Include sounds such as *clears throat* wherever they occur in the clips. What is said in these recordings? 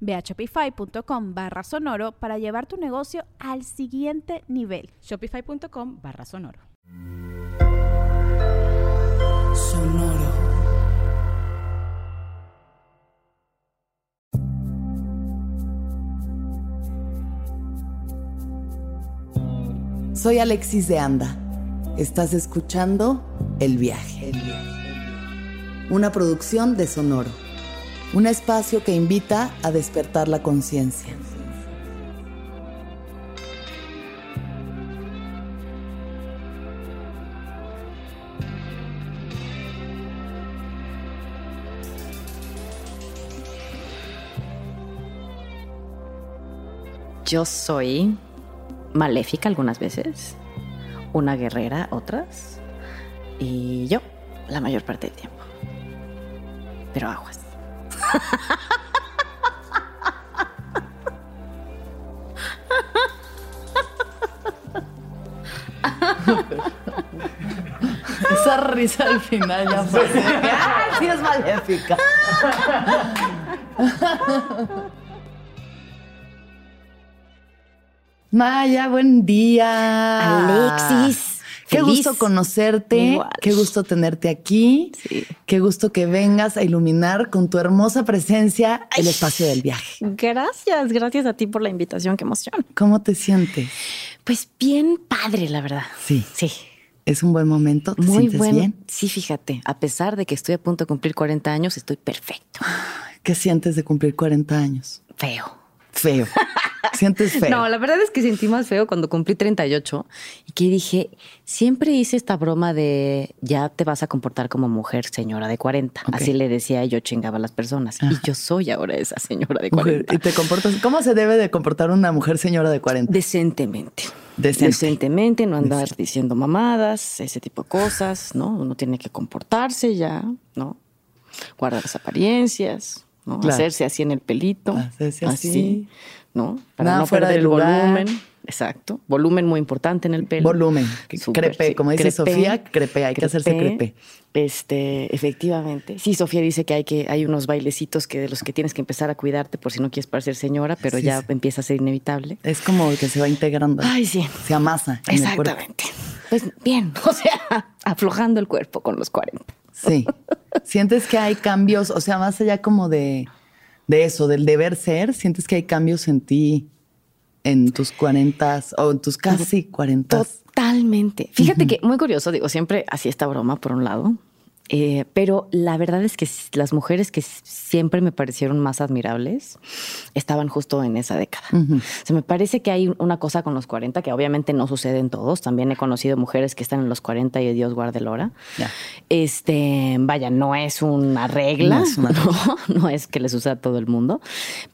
Ve a shopify.com barra sonoro para llevar tu negocio al siguiente nivel. Shopify.com barra sonoro. Sonoro. Soy Alexis de Anda. Estás escuchando El viaje. Una producción de Sonoro un espacio que invita a despertar la conciencia. Yo soy maléfica algunas veces, una guerrera otras, y yo la mayor parte del tiempo. Pero aguas. Esa risa al final ya fue. ¡Ay, sí es maléfica! Maya, buen día. Alexis. Qué gusto conocerte, qué gusto tenerte aquí, qué gusto que vengas a iluminar con tu hermosa presencia el espacio del viaje. Gracias, gracias a ti por la invitación, qué emoción. ¿Cómo te sientes? Pues bien padre, la verdad. Sí. Sí. Es un buen momento, ¿te Muy sientes bueno. bien? Sí, fíjate, a pesar de que estoy a punto de cumplir 40 años, estoy perfecto. ¿Qué sientes de cumplir 40 años? Feo. Feo. ¿Sientes feo? No, la verdad es que sentí más feo cuando cumplí 38 y que dije, siempre hice esta broma de ya te vas a comportar como mujer señora de 40. Ok. Así le decía yo chingaba a las personas. Y yo soy ahora esa señora de Mujer, 40. ¿Y te comportas? ¿Cómo se debe de comportar una mujer señora de 40? Decentemente. Decente. Decentemente, no andar diciendo mamadas, ese tipo de cosas, ¿no? Uno tiene que comportarse ya, ¿no? Guardar las apariencias, ¿no? Claro. Hacerse así en el pelito. Hacerse así. ¿no? Nada no fuera perder de el volumen. Exacto. Volumen muy importante en el pelo. Volumen. Que Súper, crepe, sí. como dice Sofía, crepe, hay que hacerse crepe. Este, efectivamente. Sí, Sofía dice que hay que hay unos bailecitos que de los que tienes que empezar a cuidarte por si no quieres parecer señora, pero Sí, ya sí. empieza a ser inevitable. Es como que se va integrando. Ay, sí. Se amasa. en el cuerpo. Exactamente. Pues bien, *laughs* o sea, aflojando el cuerpo con los 40. Sí. *laughs* ¿Sientes que hay cambios? O sea, más allá como de, de eso, del deber ser, ¿sientes que hay cambios en ti en tus 40 o en tus casi 40? Totalmente. Fíjate que muy curioso, digo, siempre hacía esta broma por un lado, eh, pero la verdad es que las mujeres que siempre me parecieron más admirables estaban justo en esa década. O sea, me parece que hay una cosa con los 40 que obviamente no sucede en todos. También he conocido mujeres que están en los 40 y Dios guarde el hora. Este, vaya, no es una regla, No es una ¿no? *laughs* No es que le suceda a todo el mundo,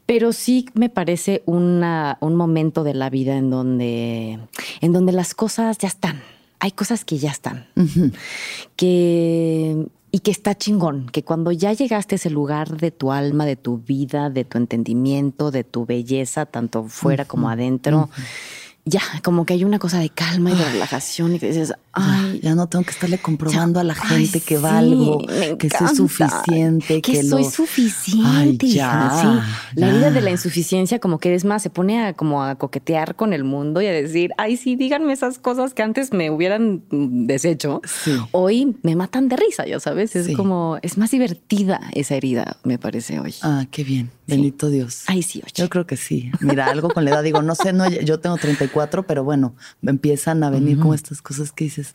pero sí me parece una, un momento de la vida en donde, en donde las cosas ya están. Hay cosas que ya están. Que y que está chingón, que cuando ya llegaste a ese lugar de tu alma, de tu vida, de tu entendimiento, de tu belleza, tanto fuera como adentro, ya, como que hay una cosa de calma y de relajación y que dices, ay, ya no tengo que estarle comprobando ya, a la gente ay, que valgo, que soy suficiente, que, que, lo- soy suficiente. Ay, ya, sí. La vida de la insuficiencia, como que es más, se pone a como a coquetear con el mundo y a decir, ay, sí, díganme esas cosas que antes me hubieran mm, deshecho. Sí. Hoy me matan de risa, ya sabes. Es como, es más divertida esa herida, me parece hoy. Ah, qué bien. Bendito Dios. Ay, sí, oye. Yo creo que sí. Mira, algo con la edad, digo, no sé, no, yo tengo 34, pero bueno, me empiezan a venir como estas cosas que dices.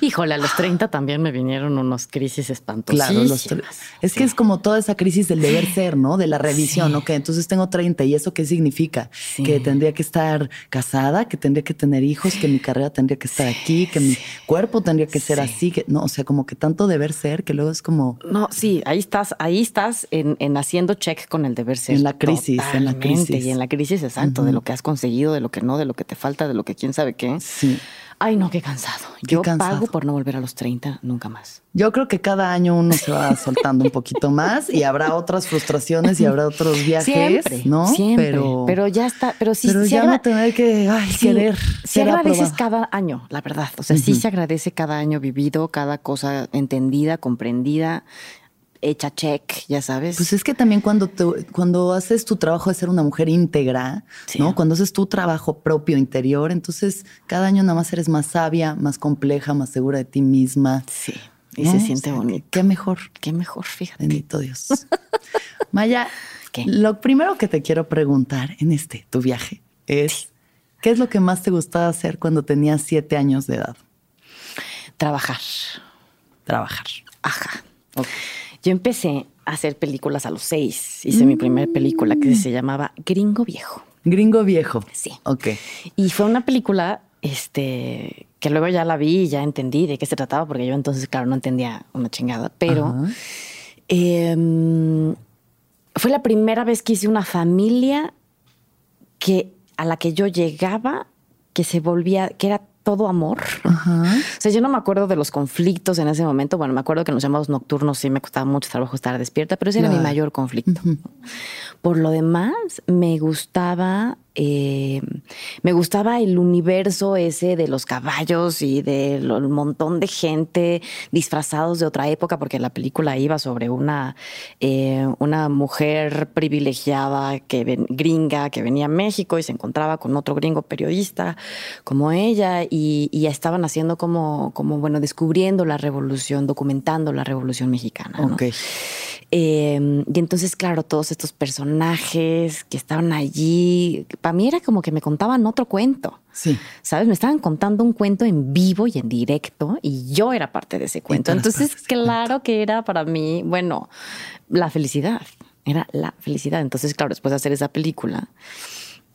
Híjole, a los 30 también me vinieron unos crisis espantosas. Claro, los es que es como toda esa crisis del deber ser, ¿no? De la revisión, Sí. ¿ok? Entonces tengo 30 y eso qué significa? Que tendría que estar casada, que tendría que tener hijos, que mi carrera tendría que estar aquí, que mi cuerpo tendría que ser Sí. así, que no, o sea, como que tanto deber ser que luego es como No, sí, ahí estás, ahí estás en, en haciendo check con el deber En la crisis, en la crisis. Y en la crisis exacto, de lo que has conseguido, de lo que no, de lo que te falta, de lo que quién sabe qué. sí. Ay, no, qué cansado. Qué Yo cansado. pago por no volver a los 30 nunca más. Yo creo que cada año uno se va soltando un poquito más y habrá otras frustraciones y habrá otros *laughs* viajes, Siempre, ¿no? siempre. Pero, Pero, ya está, pero sí, pero sí ya no tener que ay, sí, querer ser agradeces cada año, la verdad. O sea, sí se agradece cada año vivido, cada cosa entendida, comprendida, hecha check, ya sabes. Pues es que también cuando, te- cuando haces tu trabajo de ser una mujer íntegra, Sí. ¿no? Cuando haces tu trabajo propio interior, entonces cada año nada más eres más sabia, más compleja, más segura de ti misma. sí, y ¿no? se O siente sea, bonito. Qué mejor. Qué mejor, fíjate. Bendito Dios. *laughs* Maya, ¿Qué? lo primero que te quiero preguntar en este, tu viaje, es ¿qué es lo que más te gustaba hacer cuando tenías siete años de edad? Trabajar. Trabajar. Ajá. Yo empecé a hacer películas a los seis. Hice mi primera película que se llamaba Gringo Viejo. Gringo viejo. Sí. Ok. Y fue una película este, que luego ya la vi y ya entendí de qué se trataba, porque yo entonces, claro, no entendía una chingada. Pero em, fue la primera vez que hice una familia que, a la que yo llegaba, que se volvía, que era todo amor. Ajá. O sea, yo no me acuerdo de los conflictos en ese momento. Bueno, me acuerdo que en los llamados nocturnos sí me costaba mucho trabajo estar despierta, pero ese era mi mayor conflicto. Por lo demás, me gustaba, eh, me gustaba el universo ese de los caballos y del montón de gente disfrazados de otra época, porque la película iba sobre una, eh, una mujer privilegiada que gringa que venía a México y se encontraba con otro gringo periodista como ella y, y estaban haciendo como, como, bueno, descubriendo la revolución, documentando la revolución mexicana. Eh, y entonces, claro, todos estos personajes que estaban allí, para mí era como que me contaban otro cuento. Sí. ¿Sabes? Me estaban contando un cuento en vivo y en directo y yo era parte de ese cuento. Entonces, claro que era para mí, bueno, la felicidad. Era la felicidad. Entonces, claro, después de hacer esa película,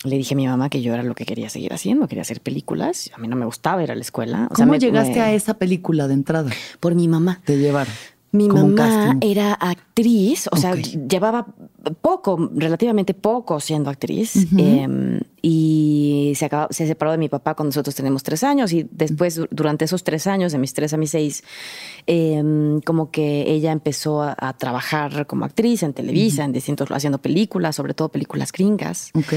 le dije a mi mamá que yo era lo que quería seguir haciendo, quería hacer películas. A mí no me gustaba ir a la escuela. O sea, ¿Cómo me- llegaste me- a esa película de entrada? Por mi mamá. Te llevaron. Mi mamá era actriz, o sea, llevaba poco, relativamente poco siendo actriz. eh, y se, acabó- se separó de mi papá cuando nosotros tenemos tres años. Y después, du- durante esos tres años, de mis tres a mis seis, eh, como que ella empezó a, a trabajar como actriz en Televisa, en distintos, haciendo películas, sobre todo películas gringas. Ok.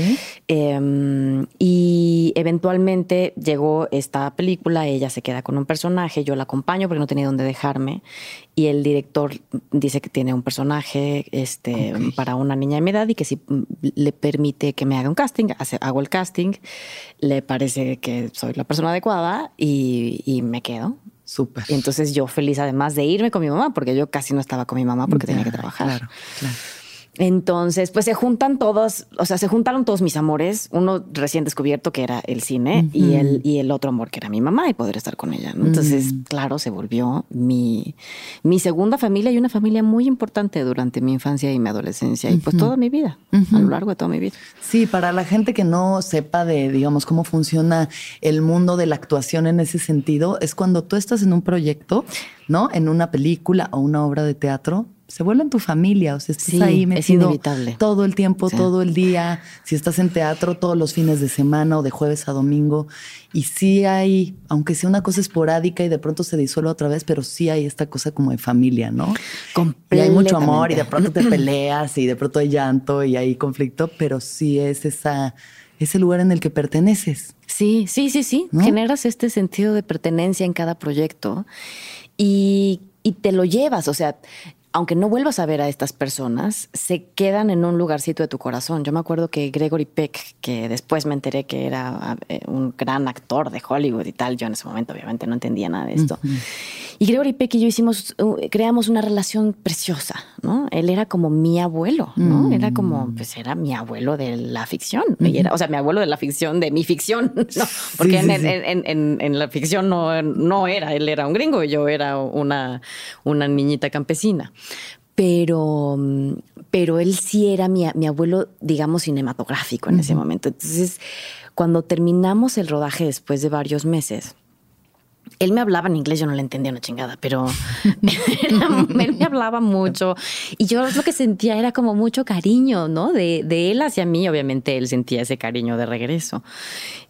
Eh, y eventualmente llegó esta película, ella se queda con un personaje, yo la acompaño porque no tenía dónde dejarme y el director dice que tiene un personaje este, Ok. para una niña de mi edad y que si mm, le permite que me haga un casting, hace- hago el casting, le parece que soy la persona adecuada y, y me quedo. Súper. Y entonces yo feliz además de irme con mi mamá, porque yo casi no estaba con mi mamá porque tenía que trabajar. Claro, claro. Entonces, pues se juntan todos, o sea, se juntaron todos mis amores, uno recién descubierto que era el cine y, el, y el otro amor que era mi mamá y poder estar con ella. ¿no? Entonces, claro, se volvió mi, mi segunda familia y una familia muy importante durante mi infancia y mi adolescencia y pues toda mi vida, a lo largo de toda mi vida. Sí, para la gente que no sepa de, digamos, cómo funciona el mundo de la actuación en ese sentido, es cuando tú estás en un proyecto, ¿no? En una película o una obra de teatro, se vuelve en tu familia, o sea, estás Sí, ahí es metido inevitable. todo el tiempo, todo el día. Si estás en teatro, todos los fines de semana o de jueves a domingo. Y sí hay, aunque sea una cosa esporádica y de pronto se disuelve otra vez, pero sí hay esta cosa como de familia, ¿no? Y hay mucho amor y de pronto te peleas y de pronto hay llanto y hay conflicto, pero sí es esa, ese lugar en el que perteneces. Sí, sí, sí, sí. ¿No? Generas este sentido de pertenencia en cada proyecto y, y te lo llevas. O sea, aunque no vuelvas a ver a estas personas, se quedan en un lugarcito de tu corazón. Yo me acuerdo que Gregory Peck, que después me enteré que era eh, un gran actor de Hollywood y tal, yo en ese momento obviamente no entendía nada de esto. Y Gregory Peck y yo hicimos, uh, creamos una relación preciosa, ¿no? Él era como mi abuelo, ¿no? Mm. Era como, pues era mi abuelo de la ficción. Y era, o sea, mi abuelo de la ficción, de mi ficción, *laughs* ¿no? Porque sí, en, sí. en- en- en- en la ficción no, no era, él era un gringo y yo era una, una niñita campesina. Pero, pero él sí era mi, mi abuelo, digamos, cinematográfico en ese momento. Entonces, cuando terminamos el rodaje después de varios meses, él me hablaba en inglés, yo no le entendía una chingada, pero *laughs* él me hablaba mucho y yo lo que sentía era como mucho cariño, ¿no? De, de él hacia mí, obviamente él sentía ese cariño de regreso.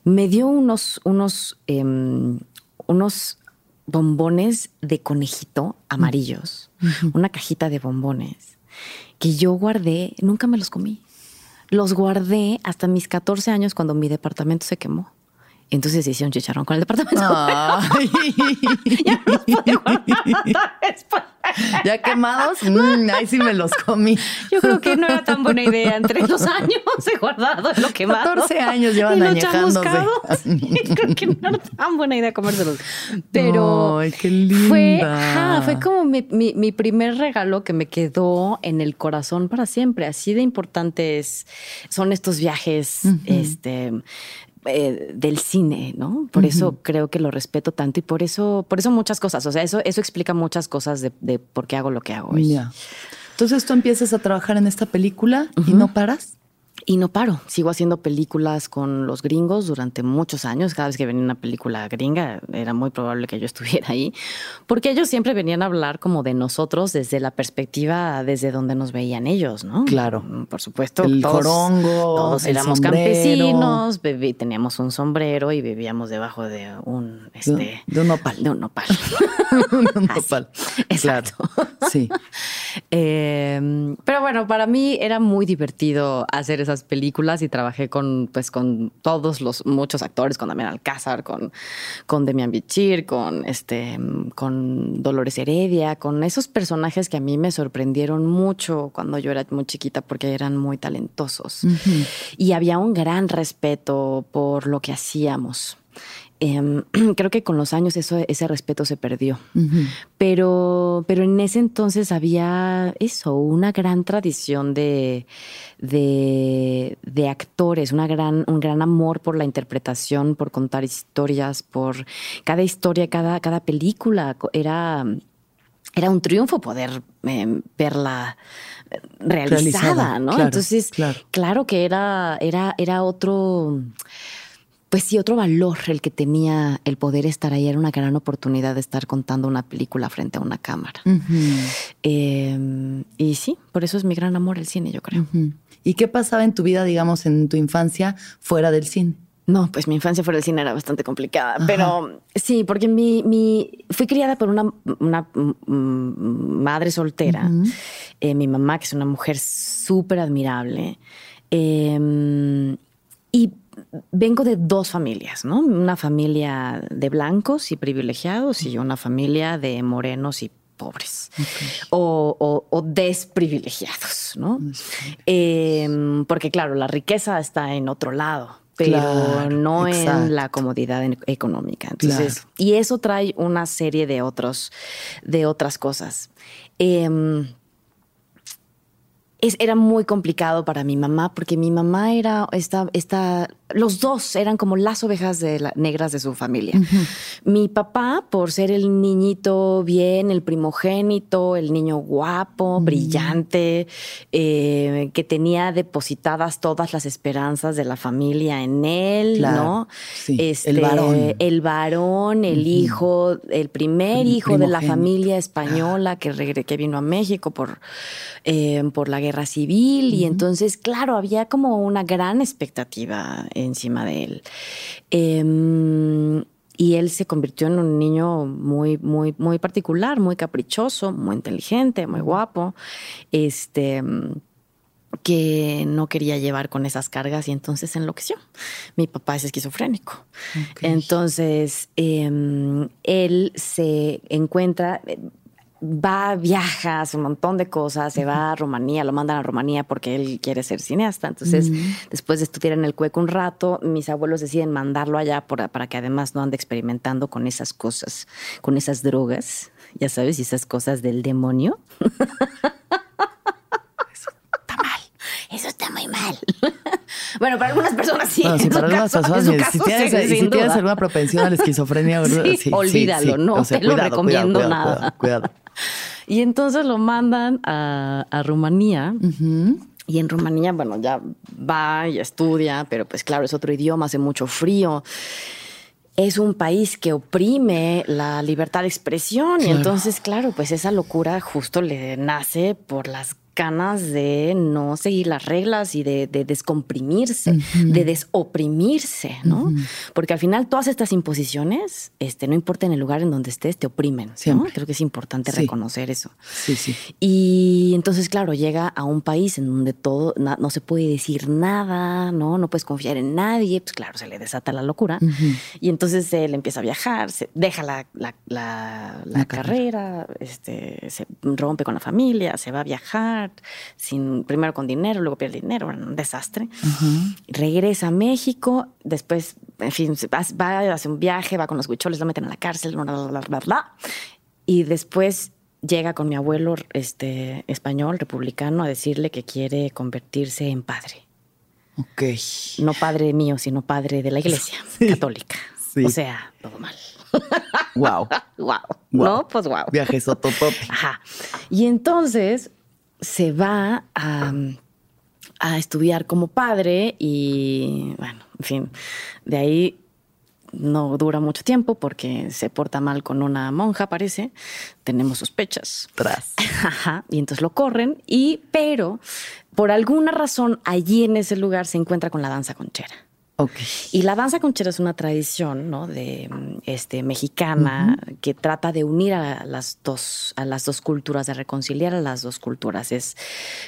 Me dio unos, unos, em, unos bombones de conejito amarillos, una cajita de bombones que yo guardé, nunca me los comí. Los guardé hasta mis 14 años cuando mi departamento se quemó. Entonces hice un chicharrón con el departamento. Ay. *laughs* ya no los pude guardar ya quemados, mm, ahí sí me los comí. Yo creo que no era tan buena idea entre los años he guardado lo quemado. 14 años llevan y añejándose. creo que no era tan buena idea comérselos. Pero Ay, qué linda. fue, ajá, fue como mi, mi- mi primer regalo que me quedó en el corazón para siempre. Así de importantes son estos viajes, este eh, del cine, ¿no? Por eso creo que lo respeto tanto y por eso, por eso muchas cosas. O sea, eso, eso explica muchas cosas de, de por qué hago lo que hago hoy. Entonces tú empiezas a trabajar en esta película y no paras. Y no paro, sigo haciendo películas con los gringos durante muchos años. Cada vez que venía una película gringa, era muy probable que yo estuviera ahí, porque ellos siempre venían a hablar como de nosotros desde la perspectiva desde donde nos veían ellos, ¿no? Claro. Mm, Por supuesto. El todos- jorongo, Todos el éramos sombrero. campesinos, teníamos un sombrero y vivíamos debajo de un, este, de un nopal. De un nopal. *laughs* Un *laughs* Así. nopal. Exacto. Sí. *laughs* Eh, pero bueno, para mí era muy divertido hacer esas películas y trabajé con, pues, con todos los muchos actores, con Damián Alcázar, con, con Demian Bichir, con este, con Dolores Heredia, con esos personajes que a mí me sorprendieron mucho cuando yo era muy chiquita porque eran muy talentosos. Y había un gran respeto por lo que hacíamos. Em, *clears throat* creo que con los años eso, ese respeto se perdió. Pero, pero en ese entonces había eso, una gran tradición de, de, de actores, una gran, un gran amor por la interpretación, por contar historias, por cada historia, cada, cada película. Era, era un triunfo poder eh, verla eh, realizada, Realizada, ¿no? claro, Entonces, claro. claro que era, era, era otro pues sí, otro valor el que tenía el poder estar ahí. Era una gran oportunidad de estar contando una película frente a una cámara. Eh, y sí, por eso es mi gran amor el cine, yo creo. ¿Y qué pasaba en tu vida, digamos, en tu infancia fuera del cine? No, pues mi infancia fuera del cine era bastante complicada, pero sí, porque mi, mi- fui criada por una, una, mm, madre soltera, Eh, mi mamá, que es una mujer súper admirable, eh, y vengo de dos familias, ¿no? Una familia de blancos y privilegiados y una familia de morenos y pobres o, o- o desprivilegiados, ¿no? Eh, porque claro, la riqueza está en otro lado, pero Claro, no exacto. en la comodidad económica. Entonces, Claro. y eso trae una serie de otros, de otras cosas. Em, es- era muy complicado para mi mamá porque mi mamá era esta, esta los dos eran como las ovejas de la- negras de su familia. Mi papá, por ser el niñito bien, el primogénito, el niño guapo, brillante, eh, que tenía depositadas todas las esperanzas de la familia en él, Claro, ¿no? Este, sí, el varón. El varón, el hijo, el primer El hijo de la familia española que, regre- que vino a México por, eh, por la guerra civil. Y entonces, claro, había como una gran expectativa encima de él. Em, y él se convirtió en un niño muy, muy, muy particular, muy caprichoso, muy inteligente, muy guapo. Este que no quería llevar con esas cargas y entonces enloqueció. Mi papá es esquizofrénico. Entonces, eh, él se encuentra, va, viaja, hace un montón de cosas, se va a Rumanía, lo mandan a Rumanía porque él quiere ser cineasta. Entonces, después de estudiar en el cueco un rato, mis abuelos deciden mandarlo allá para que además no ande experimentando con esas cosas, con esas drogas, ya sabes, y esas cosas del demonio. *laughs* Eso está muy mal. *laughs* Bueno, para algunas personas sí. sí, para algunas personas, si, tienes, alguna propensión a la esquizofrenia, *laughs* sí, olvídalo, no te lo recomiendo nada. Cuidado, *laughs* Y entonces lo mandan a, Rumanía. Y en Rumanía, bueno, ya va y estudia, pero pues claro, es otro idioma, hace mucho frío es un país que oprime la libertad de expresión y entonces, claro, pues esa locura justo le nace por las ganas de no seguir las reglas y de, descomprimirse, de desoprimirse, ¿no? Porque al final todas estas imposiciones, este, no importa en el lugar en donde estés, te oprimen. Creo que es importante reconocer eso. Sí, sí. Y entonces, claro, llega a un país en donde todo, no, se puede decir nada, ¿no? No puedes confiar en nadie, pues claro, se le desata la locura. Y entonces él empieza a viajar, se deja la, la, carrera, este, se rompe con la familia, se va a viajar sin, primero con dinero, luego pierde dinero, un desastre. Regresa a México, después, en fin, va, hace un viaje, va con los huicholes, lo meten a la cárcel, bla, bla, bla, y después llega con mi abuelo este, español, republicano, a decirle que quiere convertirse en padre. Ok. No padre mío, sino padre de la iglesia *laughs* católica. O sea, todo mal. Wow. wow. *laughs* No, pues wow. Viaje sototote. Ajá. Y entonces se va a, estudiar como padre y, bueno, en fin, de ahí no dura mucho tiempo porque se porta mal con una monja, parece. Tenemos sospechas. Tras. *laughs* Ajá. Y entonces lo corren. Y, pero, por alguna razón, allí en ese lugar se encuentra con la danza conchera. Y la danza conchera es una tradición, ¿no? De este mexicana que trata de unir a las dos a las dos culturas, de reconciliar a las dos culturas. Es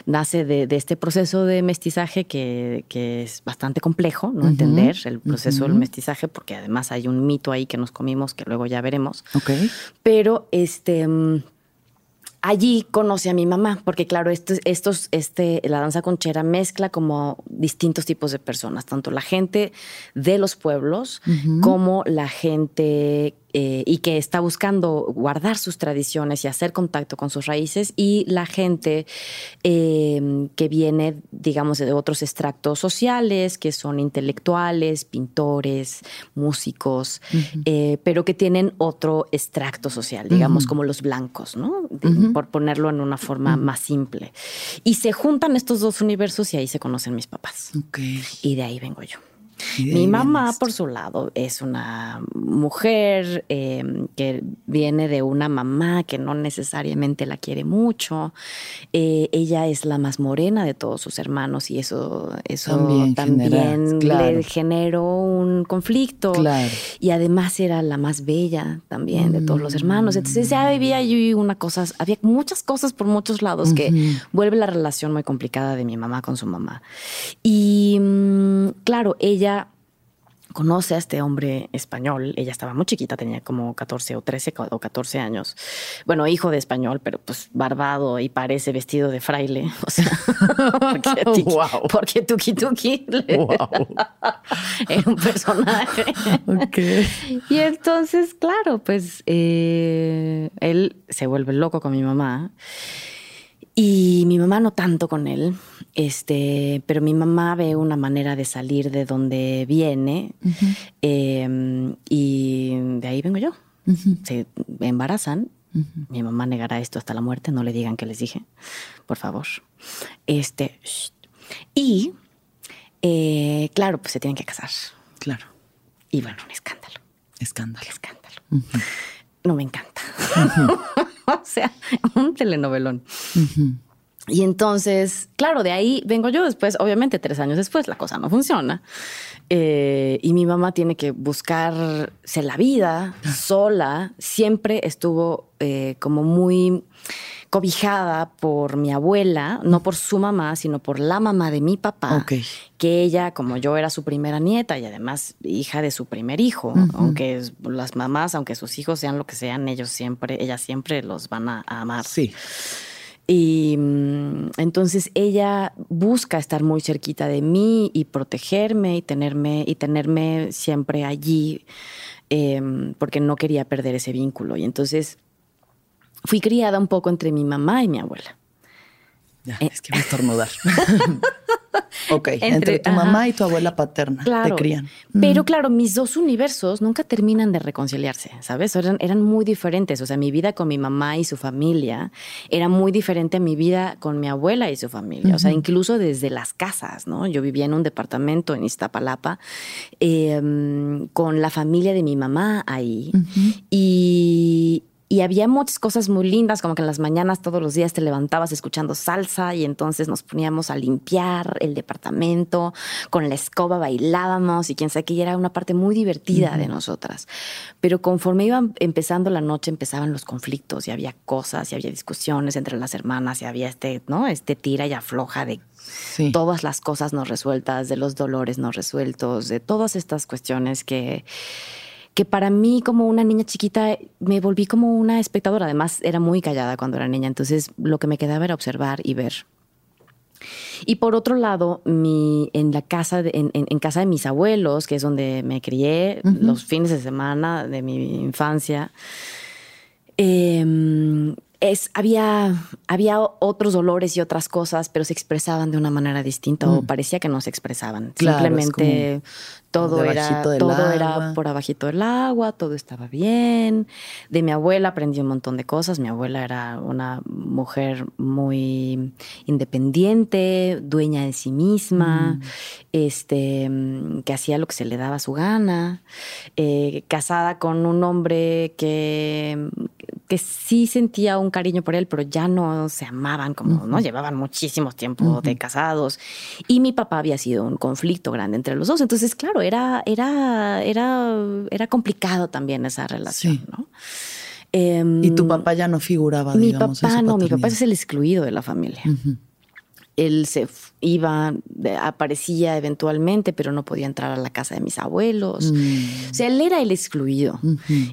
nace de, este proceso de mestizaje que, es bastante complejo, no entender el proceso del mestizaje porque además hay un mito ahí que nos comimos que luego ya veremos. Okay. Pero este mm, allí conoce a mi mamá, porque claro, estos, estos, este, la danza conchera mezcla como distintos tipos de personas, tanto la gente de los pueblos como la gente eh, y que está buscando guardar sus tradiciones y hacer contacto con sus raíces y la gente em, que viene, digamos, de otros extractos sociales, que son intelectuales, pintores, músicos, eh, pero que tienen otro extracto social, digamos, como los blancos, ¿no? Por ponerlo en una forma más simple. Y se juntan estos dos universos y ahí se conocen mis papás. Y de ahí vengo yo. Mi mamá, por su lado, es una mujer em, que viene de una mamá que no necesariamente la quiere mucho. Eh, ella es la más morena de todos sus hermanos y eso, eso también, le generó un conflicto. Y además era la más bella también de todos los hermanos. Entonces ya había ahí una cosa, había muchas cosas por muchos lados que vuelve la relación muy complicada de mi mamá con su mamá. Y mm, claro, ella conoce a este hombre español. Ella estaba muy chiquita, tenía como 14 o 13 o 14 años. Bueno, hijo de español, pero pues barbado y parece vestido de fraile. *laughs* O sea, porque, *laughs* wow. porque Tuki Tuki *laughs* era un personaje. Y entonces, claro, pues eh, él se vuelve loco con mi mamá. Y mi mamá no tanto con él, este, pero mi mamá ve una manera de salir de donde viene em, y de ahí vengo yo. Se embarazan. Mi mamá negará esto hasta la muerte, no le digan que les dije, por favor. Este, y eh, claro, pues se tienen que casar. Claro. Y bueno, un escándalo. Escándalo. escándalo. No me encanta. *laughs* *laughs* o sea, un telenovelón. Y entonces, claro, de ahí vengo yo después, obviamente tres años después, la cosa no funciona. Eh, y mi mamá tiene que buscarse la vida sola. Siempre estuvo eh, como muy cobijada por mi abuela, no por su mamá, sino por la mamá de mi papá, que ella, como yo era su primera nieta y además hija de su primer hijo, aunque las mamás, aunque sus hijos sean lo que sean, ellos siempre, ellas siempre los van a, a amar. Sí. Y mm, entonces ella busca estar muy cerquita de mí y protegerme y tenerme, y tenerme siempre allí, em, porque no quería perder ese vínculo. Y entonces fui criada un poco entre mi mamá y mi abuela. Ya, Eh. es que a estornudar. *laughs* ok, entre, Entre- tu ajá. mamá y tu abuela paterna Claro. te crían. Pero Mm. claro, mis dos universos nunca terminan de reconciliarse, ¿sabes? Eran, eran muy diferentes. O sea, mi vida con mi mamá y su familia era muy diferente a mi vida con mi abuela y su familia. O sea, incluso desde las casas, ¿no? Yo vivía en un departamento en Iztapalapa eh, con la familia de mi mamá ahí. Y, y había muchas cosas muy lindas, como que en las mañanas todos los días te levantabas escuchando salsa y entonces nos poníamos a limpiar el departamento, con la escoba bailábamos y quién sabe qué, y era una parte muy divertida de nosotras. Pero conforme iba empezando la noche empezaban los conflictos y había cosas y había discusiones entre las hermanas y había este, ¿no? Este tira y afloja de Sí. todas las cosas no resueltas, de los dolores no resueltos, de todas estas cuestiones que, que para mí como una niña chiquita me volví como una espectadora. Además era muy callada cuando era niña, entonces lo que me quedaba era observar y ver. Y por otro lado, mi, en la casa de, en, en- en casa de mis abuelos, que es donde me crié los fines de semana de mi infancia, eh, es, había, había otros dolores y otras cosas, pero se expresaban de una manera distinta o parecía que no se expresaban. Claro, Simplemente todo era, todo era agua. por abajito del agua, todo estaba bien. De mi abuela aprendí un montón de cosas. Mi abuela era una mujer muy independiente, dueña de sí misma, este, mm, que hacía lo que se le daba su gana, eh, casada con un hombre que, que sí sentía un cariño por él, pero ya no se amaban como, ¿no? Llevaban muchísimo tiempo de casados. Y mi papá había sido un conflicto grande entre los dos. Entonces, claro, era, era, era, era complicado también esa relación, Sí. ¿no? Em, Y tu papá ya no figuraba, mi digamos, papá no, mi papá es el excluido de la familia. Él se iba, aparecía eventualmente, pero no podía entrar a la casa de mis abuelos. Mm. O sea, él era el excluido.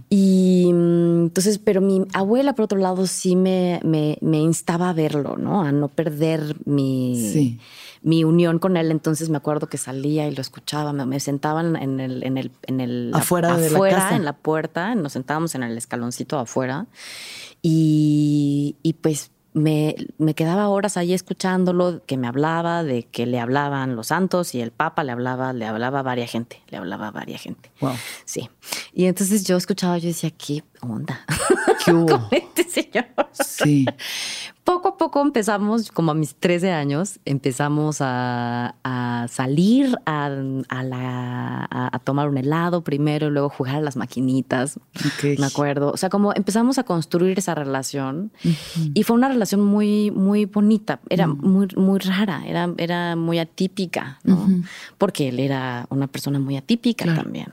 Y mm, entonces, pero mi abuela, por otro lado, sí me, me, me instaba a verlo, ¿no? A no perder mi, Sí. Mi unión con él. Entonces me acuerdo que salía y lo escuchaba. Me, me sentaban en el, en el, en el Afuera de la afuera, casa. en la puerta. Nos sentábamos en el escaloncito afuera. Y, y pues me, me quedaba horas ahí escuchándolo, que me hablaba, de que le hablaban los santos y el papa le hablaba, le hablaba a varias gente, le hablaba a varias gente. Wow. Sí. Y entonces yo escuchaba, yo decía, ¿qué onda? *laughs* ¿Qué hubo? *laughs* con este señor. Sí. Poco a poco empezamos, como a mis 13 años, empezamos a, a salir a, a la- a- a tomar un helado primero, luego jugar a las maquinitas. Me acuerdo. O sea, como empezamos a construir esa relación y fue una relación muy, muy bonita. Era muy, muy rara, era, era muy atípica, ¿no? Porque él era una persona muy atípica Claro. también.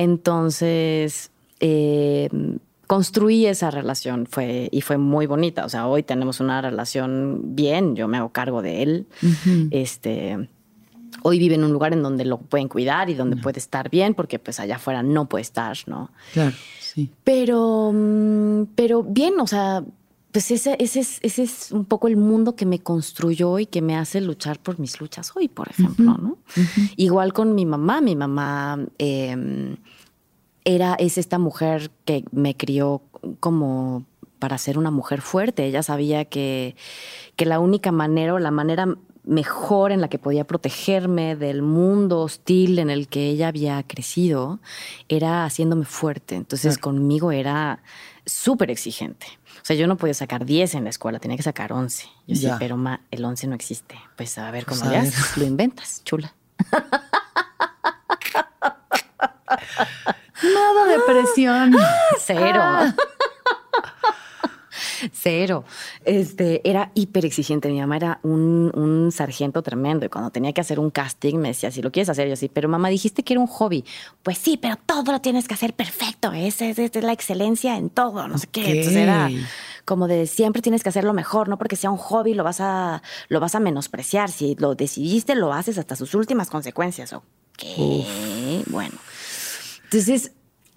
Entonces, eh, construí esa relación fue, y fue muy bonita. O sea, hoy tenemos una relación bien, yo me hago cargo de él. Este. Hoy vive en un lugar en donde lo pueden cuidar y donde puede estar bien, porque pues allá afuera no puede estar, ¿no? Claro, sí. Pero, mm, pero bien, o sea, pues ese, ese, es, ese es un poco el mundo que me construyó y que me hace luchar por mis luchas hoy, por ejemplo, ¿no? Igual con mi mamá, mi mamá eh, era, es esta mujer que me crió como para ser una mujer fuerte. Ella sabía que, que la única manera o la manera mejor en la que podía protegerme del mundo hostil en el que ella había crecido era haciéndome fuerte. Entonces conmigo era súper exigente. O sea, yo no podía sacar 10 en la escuela, tenía que sacar 11. Yo decía, pero ma, el 11 no existe. Pues a ver Pues, cómo le lo inventas, chula. *laughs* Nada de presión. Cero. Cero. Este, era hiper exigente. Mi mamá era un, un sargento tremendo. Y cuando tenía que hacer un casting, me decía, si lo quieres hacer, yo sí, pero mamá, dijiste que era un hobby. Pues sí, pero todo lo tienes que hacer perfecto. Esa es, es la excelencia en todo, no sé qué. Entonces era como de siempre tienes que hacerlo mejor, no porque sea un hobby lo vas a, lo vas a menospreciar. Si lo decidiste, lo haces hasta sus últimas consecuencias. Ok, bueno. Entonces,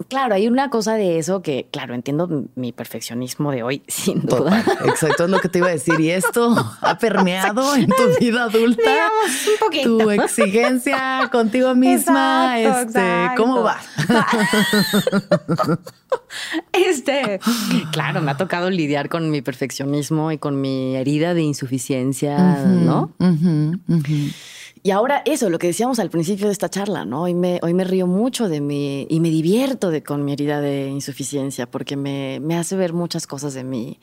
Claro, hay una cosa de eso que, claro, entiendo mi perfeccionismo de hoy, *laughs* sin duda. exacto, es lo que te iba a decir. Y esto ha *laughs* permeado en tu vida adulta. Digamos, un poquito. Tu exigencia contigo *laughs* misma. Exacto, este, ¿Cómo va? Este, claro, me ha tocado lidiar con mi perfeccionismo y con mi herida de insuficiencia, ¿no? Y ahora eso, lo que decíamos al principio de esta charla, ¿no? Hoy me, hoy me río mucho de mí y me divierto de, con mi herida de insuficiencia porque me, me hace ver muchas cosas de mí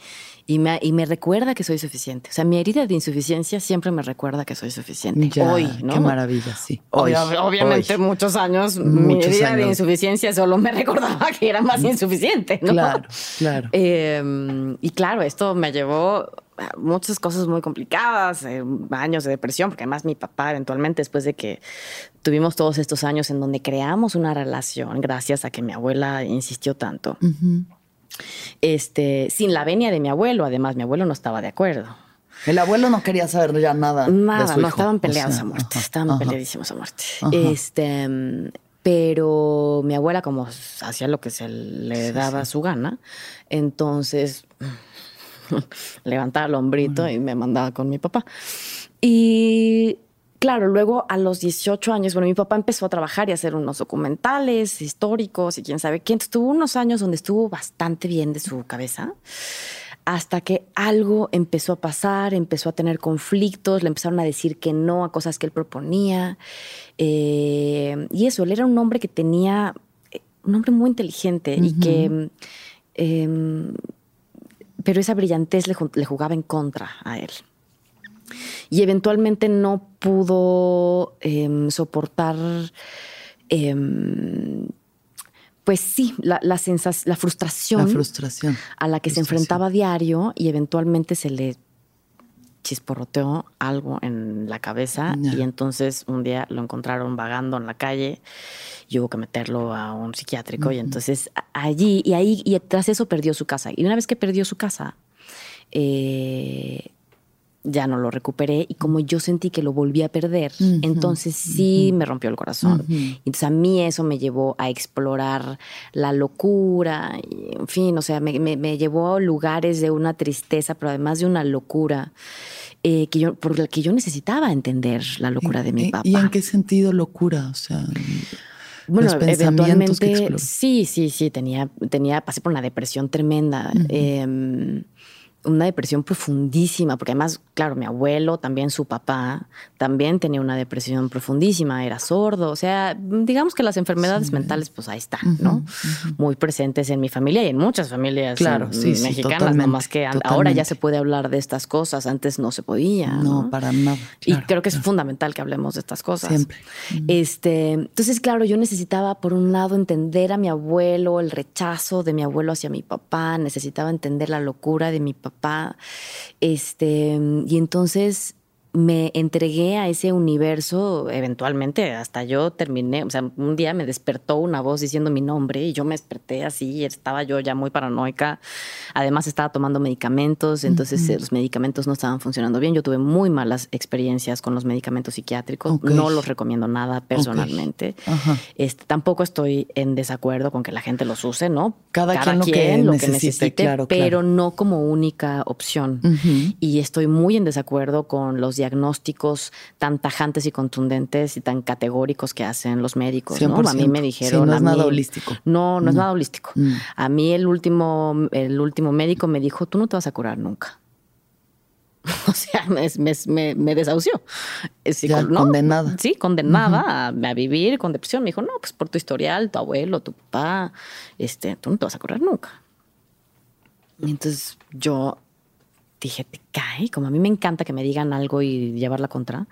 y me, y me recuerda que soy suficiente. O sea, mi herida de insuficiencia siempre me recuerda que soy suficiente. hoy, ¿no? Qué maravilla, sí. Hoy, obviamente, muchos años, mi herida de insuficiencia solo me *laughs* recordaba que era más insuficiente, ¿no? Claro, claro. *laughs* Em, y claro, esto me llevó muchas cosas muy complicadas, eh, años de depresión, porque además mi papá eventualmente, después de que tuvimos todos estos años en donde creamos una relación, gracias a que mi abuela insistió tanto, este, sin la venia de mi abuelo, además mi abuelo no estaba de acuerdo. El abuelo no quería saber ya nada. Nada, no estaban peleados a muerte, estaban peleadísimos a muerte. Este, pero mi abuela como hacía lo que se le daba su gana, entonces *laughs* levantaba el hombrito y me mandaba con mi papá. Y claro, luego a los 18 años, bueno, mi papá empezó a trabajar y a hacer unos documentales históricos y quién sabe quién. Estuvo unos años donde estuvo bastante bien de su cabeza hasta que algo empezó a pasar, empezó a tener conflictos, le empezaron a decir que no a cosas que él proponía. Eh, y eso, él era un hombre que tenía, eh, un hombre muy inteligente y que em, pero esa brillantez le, jugaba en contra a él. Y eventualmente no pudo em, soportar, em, pues sí, la, la, la, frustración, frustración a la que se enfrentaba a diario y eventualmente se le chisporroteó algo en la cabeza y entonces un día lo encontraron vagando en la calle y hubo que meterlo a un psiquiátrico y entonces allí y ahí y tras eso perdió su casa y una vez que perdió su casa eh, ya no lo recuperé y como yo sentí que lo volví a perder, entonces sí me rompió el corazón. Entonces a mí eso me llevó a explorar la locura, y, en fin, o sea, me, llevó a lugares de una tristeza, pero además de una locura. Eh, que yo, por la que yo necesitaba entender la locura de mi papá. ¿Y en qué sentido locura? O sea, bueno, eventualmente sí, sí, sí, tenía, tenía, pasé por una depresión tremenda una depresión profundísima, porque además, claro, mi abuelo, también su papá, también tenía una depresión profundísima, era sordo, o sea, digamos que las enfermedades mentales, pues ahí están, ¿no? Muy presentes en mi familia y en muchas familias claro, mexicanas, no más que ahora ya se puede hablar de estas cosas, antes no se podía. No, para nada. y creo que es fundamental que hablemos de estas cosas. Siempre. Este, entonces, claro, yo necesitaba, por un lado, entender a mi abuelo, el rechazo de mi abuelo hacia mi papá, necesitaba entender la locura de mi papá papá. Este, y entonces me entregué a ese universo, eventualmente hasta yo terminé, o sea, un día me despertó una voz diciendo mi nombre y yo me desperté así, estaba yo ya muy paranoica, además estaba tomando medicamentos, entonces eh, los medicamentos no estaban funcionando bien, yo tuve muy malas experiencias con los medicamentos psiquiátricos, no los recomiendo nada personalmente, este, tampoco estoy en desacuerdo con que la gente los use, ¿no? Cada, quien, lo que, necesite, pero no como única opción. Y estoy muy en desacuerdo con los diagnósticos tan tajantes y contundentes y tan categóricos que hacen los médicos. ¿no? A mí me dijeron. no es nada holístico. No, no, es nada holístico. Mm. A mí el último, el último médico me dijo: Tú no te vas a curar nunca. *laughs* O sea, me, me, desahució. Condenada. Sí, condenada a, vivir con depresión. Me dijo, no, pues por tu historial, tu abuelo, tu papá, este, tú no te vas a curar nunca. Y entonces yo dije, te cae, como a mí me encanta que me digan algo y llevarla contra.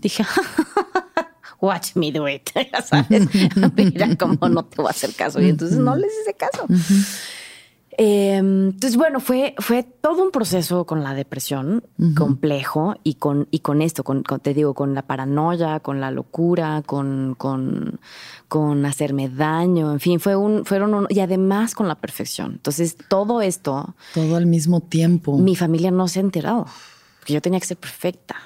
Dije, *laughs* watch me do it, *laughs* ya sabes, *laughs* mira cómo no te voy a hacer caso. Y entonces no les hice caso. Em, entonces, bueno, fue, fue todo un proceso con la depresión complejo y con, y con esto, con, te digo, con la paranoia, con la locura, con, con, con hacerme daño, en fin, fue un, fueron un, y además con la perfección. Entonces, todo esto. Todo al mismo tiempo. Mi familia no se ha enterado, porque yo tenía que ser perfecta.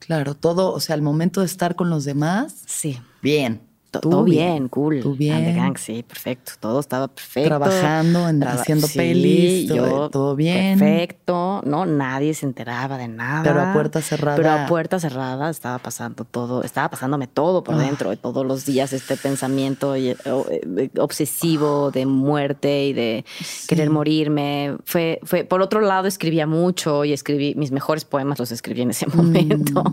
Claro, todo, o sea, al momento de estar con los demás. Sí. Bien todo bien, cool. Tú bien. gang, sí, perfecto. Todo estaba perfecto. Trabajando, haciendo pelis, yo, todo bien. Perfecto, ¿no? Nadie se enteraba de nada. Pero a puerta cerrada. Pero a puerta cerrada estaba pasando todo, estaba pasándome todo por ah. dentro. Todos los días este pensamiento eh, obsesivo de muerte y de querer morirme. Fue, fue, por otro lado, escribía mucho y escribí, mis mejores poemas los escribí en ese *laughs* mm, momento.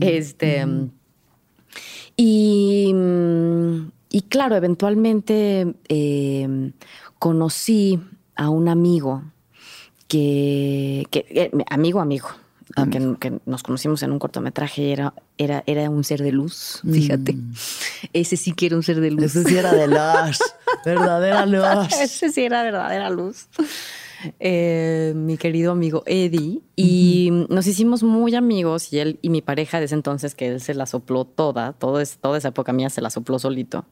este. Mm. Y, mm, y claro, eventualmente eh, conocí a un amigo que, que eh, amigo, amigo, Que, nos conocimos en un cortometraje, era, era, era un ser de luz, fíjate. Mm. Ese sí que era un ser de luz. Ese sí era de luz, *laughs* verdadera luz. Ese sí era verdadera luz. Eh, mi querido amigo Eddie, y nos hicimos muy amigos y él y mi pareja de ese entonces, que él se la sopló toda, todo toda esa época mía se la sopló solito.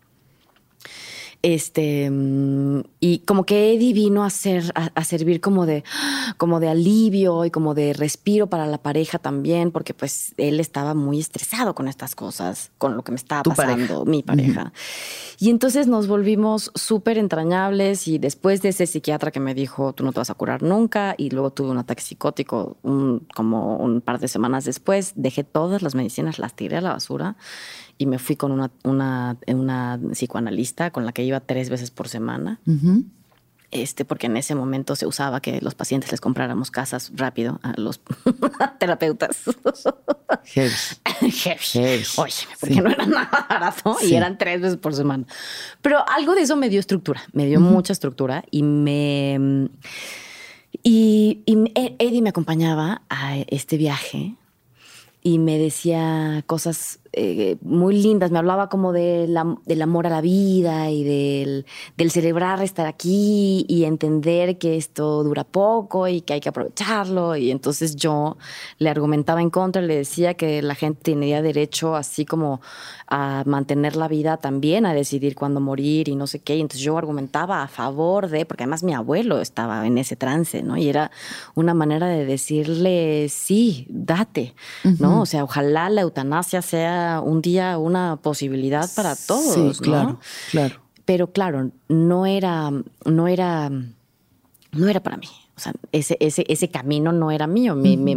Este, mm, y como que Eddie vino a, ser, a, servir como de, como de alivio y como de respiro para la pareja también, porque pues él estaba muy estresado con estas cosas, con lo que me estaba pasando, mi pareja. Y entonces nos volvimos súper entrañables y después de ese psiquiatra que me dijo, tú no te vas a curar nunca, y luego tuve un ataque psicótico como un par de semanas después, dejé todas las medicinas, las tiré a la basura y me fui con una, una, una psicoanalista con la que iba tres veces por semana. Este, porque en ese momento se usaba que los pacientes les compráramos casas rápido a los *laughs* terapeutas. Heavy. *laughs* Heavy. Oye, porque no era nada barato y eran tres veces por semana. Pero algo de eso me dio estructura, me dio mucha estructura y me. Y, y Eddie me acompañaba a este viaje y me decía cosas eh, muy lindas. Me hablaba como del amor a la vida y del, del, celebrar estar aquí y entender que esto dura poco y que hay que aprovecharlo. Y entonces yo le argumentaba en contra, le decía que la gente tenía derecho así como a mantener la vida también, a decidir cuándo morir y no sé qué. Y entonces yo argumentaba a favor de, porque además mi abuelo estaba en ese trance, ¿no? Y era una manera de decirle, sí, date, ¿no? O sea, ojalá la eutanasia sea un día una posibilidad para todos. Sí, claro, claro. Pero claro, no era, no era, no era para mí. O sea, ese, ese, ese camino no era mío.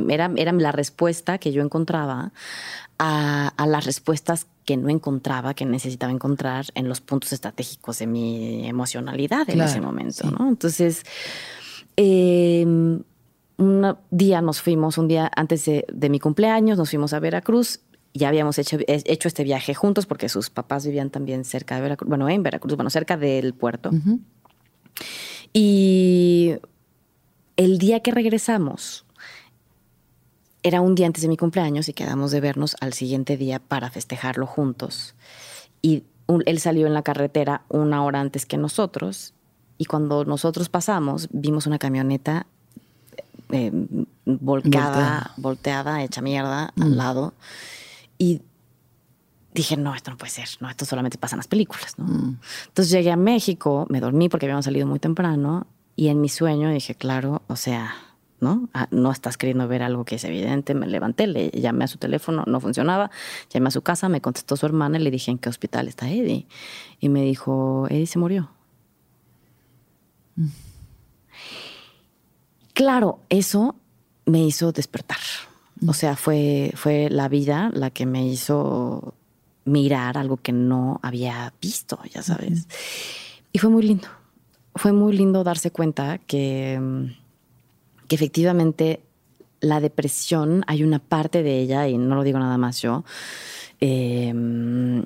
era, era la respuesta que yo encontraba a, las respuestas que no encontraba, que necesitaba encontrar en los puntos estratégicos de mi emocionalidad en ese momento. ¿no? Entonces, em, un día nos fuimos, un día antes de, de, mi cumpleaños, nos fuimos a Veracruz ya habíamos hecho, hecho este viaje juntos porque sus papás vivían también cerca de Veracruz, bueno, en Veracruz, bueno, cerca del puerto. Y el día que regresamos, era un día antes de mi cumpleaños y quedamos de vernos al siguiente día para festejarlo juntos. Y él salió en la carretera una hora antes que nosotros y cuando nosotros pasamos vimos una camioneta eh, volcada, volteada, hecha mierda al lado y dije, no, esto no puede ser, no, esto solamente pasa en las películas, ¿no? Mm. Entonces llegué a México, me dormí porque habíamos salido muy temprano y en mi sueño dije, claro, o sea, ¿no? Ah, no estás queriendo ver algo que es evidente. Me levanté, le llamé a su teléfono, no funcionaba. Llamé a su casa, me contestó su hermana y le dije, ¿en qué hospital está Eddie? Y me dijo, Eddie se murió. Mm. Claro, eso me hizo despertar. O sea, fue, fue la vida la que me hizo mirar algo que no había visto, ya sabes. Y fue muy lindo. Fue muy lindo darse cuenta que, que efectivamente la depresión, hay una parte de ella, y no lo digo nada más yo, em,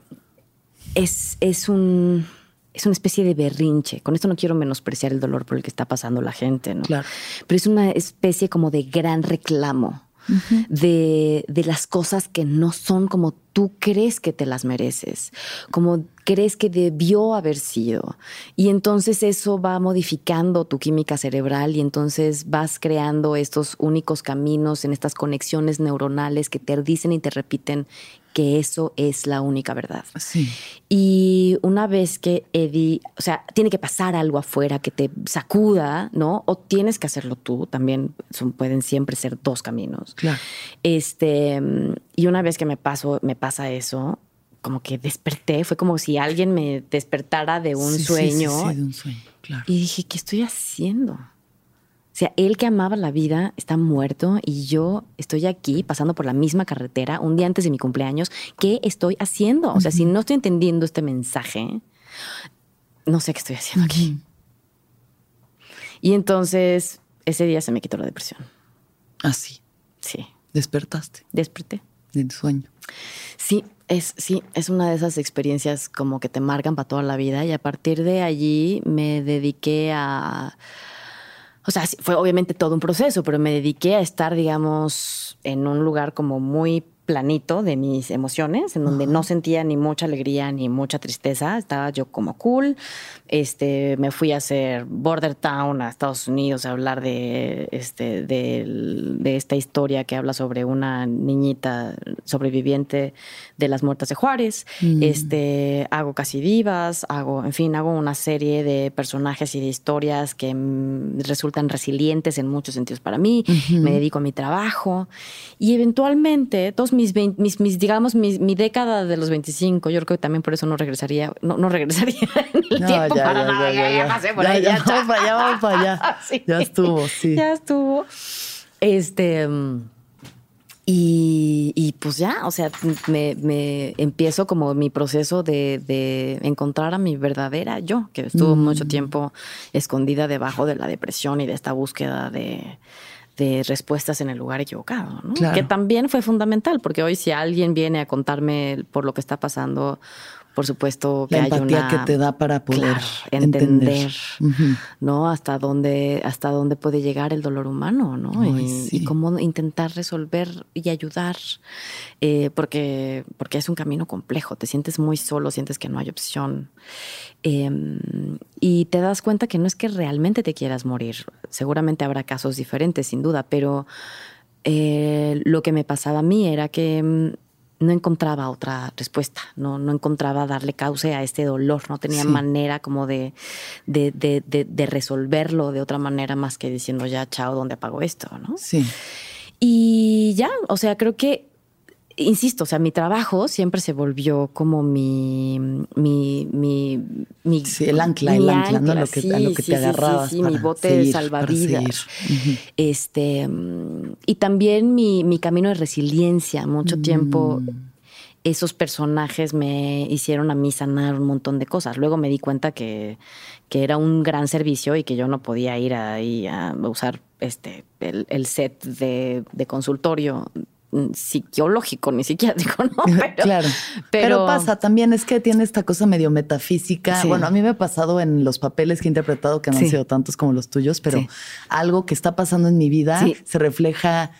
es, es un es una especie de berrinche. Con esto no quiero menospreciar el dolor por el que está pasando la gente, ¿no? Claro. Pero es una especie como de gran reclamo de, de las cosas que no son como tú crees que te las mereces, como crees que debió haber sido. Y entonces eso va modificando tu química cerebral y entonces vas creando estos únicos caminos en estas conexiones neuronales que te dicen y te repiten que eso es la única verdad. Sí. Y una vez que Eddie, o sea, tiene que pasar algo afuera que te sacuda, ¿no? O tienes que hacerlo tú, también son, pueden siempre ser dos caminos. Claro. Este, y una vez que me pasó, me pasa eso, como que desperté, fue como si alguien me despertara de un sí, sueño. Sí, sí, de un sueño, claro. Y dije, ¿qué estoy haciendo? O sea, él que amaba la vida está muerto y yo estoy aquí pasando por la misma carretera un día antes de mi cumpleaños. ¿Qué estoy haciendo? O sea, si no estoy entendiendo este mensaje, no sé qué estoy haciendo aquí. Y entonces ese día se me quitó la depresión. Así. Sí, Despertaste desperté. del sueño. Sí, es, sí, es una de esas experiencias como que te marcan para toda la vida y a partir de allí me dediqué a... O sea, fue obviamente todo un proceso, pero me dediqué a estar, digamos, en un lugar como muy planito de mis emociones, en donde no sentía ni mucha alegría ni mucha tristeza. Estaba yo como cool. Este, me fui a hacer Border Town a Estados Unidos a hablar de, este, de, de esta historia que habla sobre una niñita sobreviviente de las muertas de Juárez. Este, hago casi divas, hago, en fin, hago una serie de personajes y de historias que mm, resultan resilientes en muchos sentidos para mí. Me dedico a mi trabajo y eventualmente todos mis, 20 mis, mis, digamos, mis- mi década de los 25, yo creo que también por eso no regresaría, no, no regresaría *laughs* en el No, tiempo ya, para ya, nada, ya, pasé por ahí, ya, *laughs* vamos para allá, vamos para allá. *laughs* Sí. Ya estuvo, sí. Ya estuvo. Este. mm, Y, y pues ya, o sea, me, me empiezo como mi proceso de, de encontrar a mi verdadera yo, que estuvo mucho tiempo escondida debajo de la depresión y de esta búsqueda de, de respuestas en el lugar equivocado, ¿no? Claro. Que también fue fundamental, porque hoy si alguien viene a contarme por lo que está pasando, por supuesto que La hay empatía una... que te da para poder Claro, entender. ¿no? Hasta dónde, hasta dónde puede llegar el dolor humano, ¿no? Ay, y, sí. y cómo intentar resolver y ayudar, eh, porque, porque es un camino complejo, te sientes muy solo, sientes que no hay opción. Eh, y te das cuenta que no es que realmente te quieras morir, seguramente habrá casos diferentes, sin duda, pero eh, lo que me pasaba a mí era que mm, no encontraba otra respuesta, no, no encontraba darle cauce a este dolor, no tenía Sí. manera como de, de, de- de- de resolverlo de otra manera más que diciendo ya, chao, ¿dónde apago esto? ¿no? Sí. Y ya, o sea, creo que, insisto, o sea, mi trabajo siempre se volvió como mi, mi, mi, mi Sí, el ancla, el ancla, ¿no? A lo que- a lo que sí, te agarrabas Sí, sí, mi para bote seguir, de para salvavidas. Este, y también mi, mi camino de resiliencia. Mucho tiempo Mm. esos personajes me hicieron a mí sanar un montón de cosas. Luego me di cuenta que, que era un gran servicio y que yo no podía ir ahí a usar este, el, el set de, de consultorio psicológico ni psiquiátrico, *laughs* ¿no? *laughs* Pero, claro. Pero, pasa, también es que tiene esta cosa medio metafísica. Sí. Bueno, a mí me ha pasado en los papeles que he interpretado, que no Sí. han sido tantos como los tuyos, pero Sí. algo que está pasando en mi vida se refleja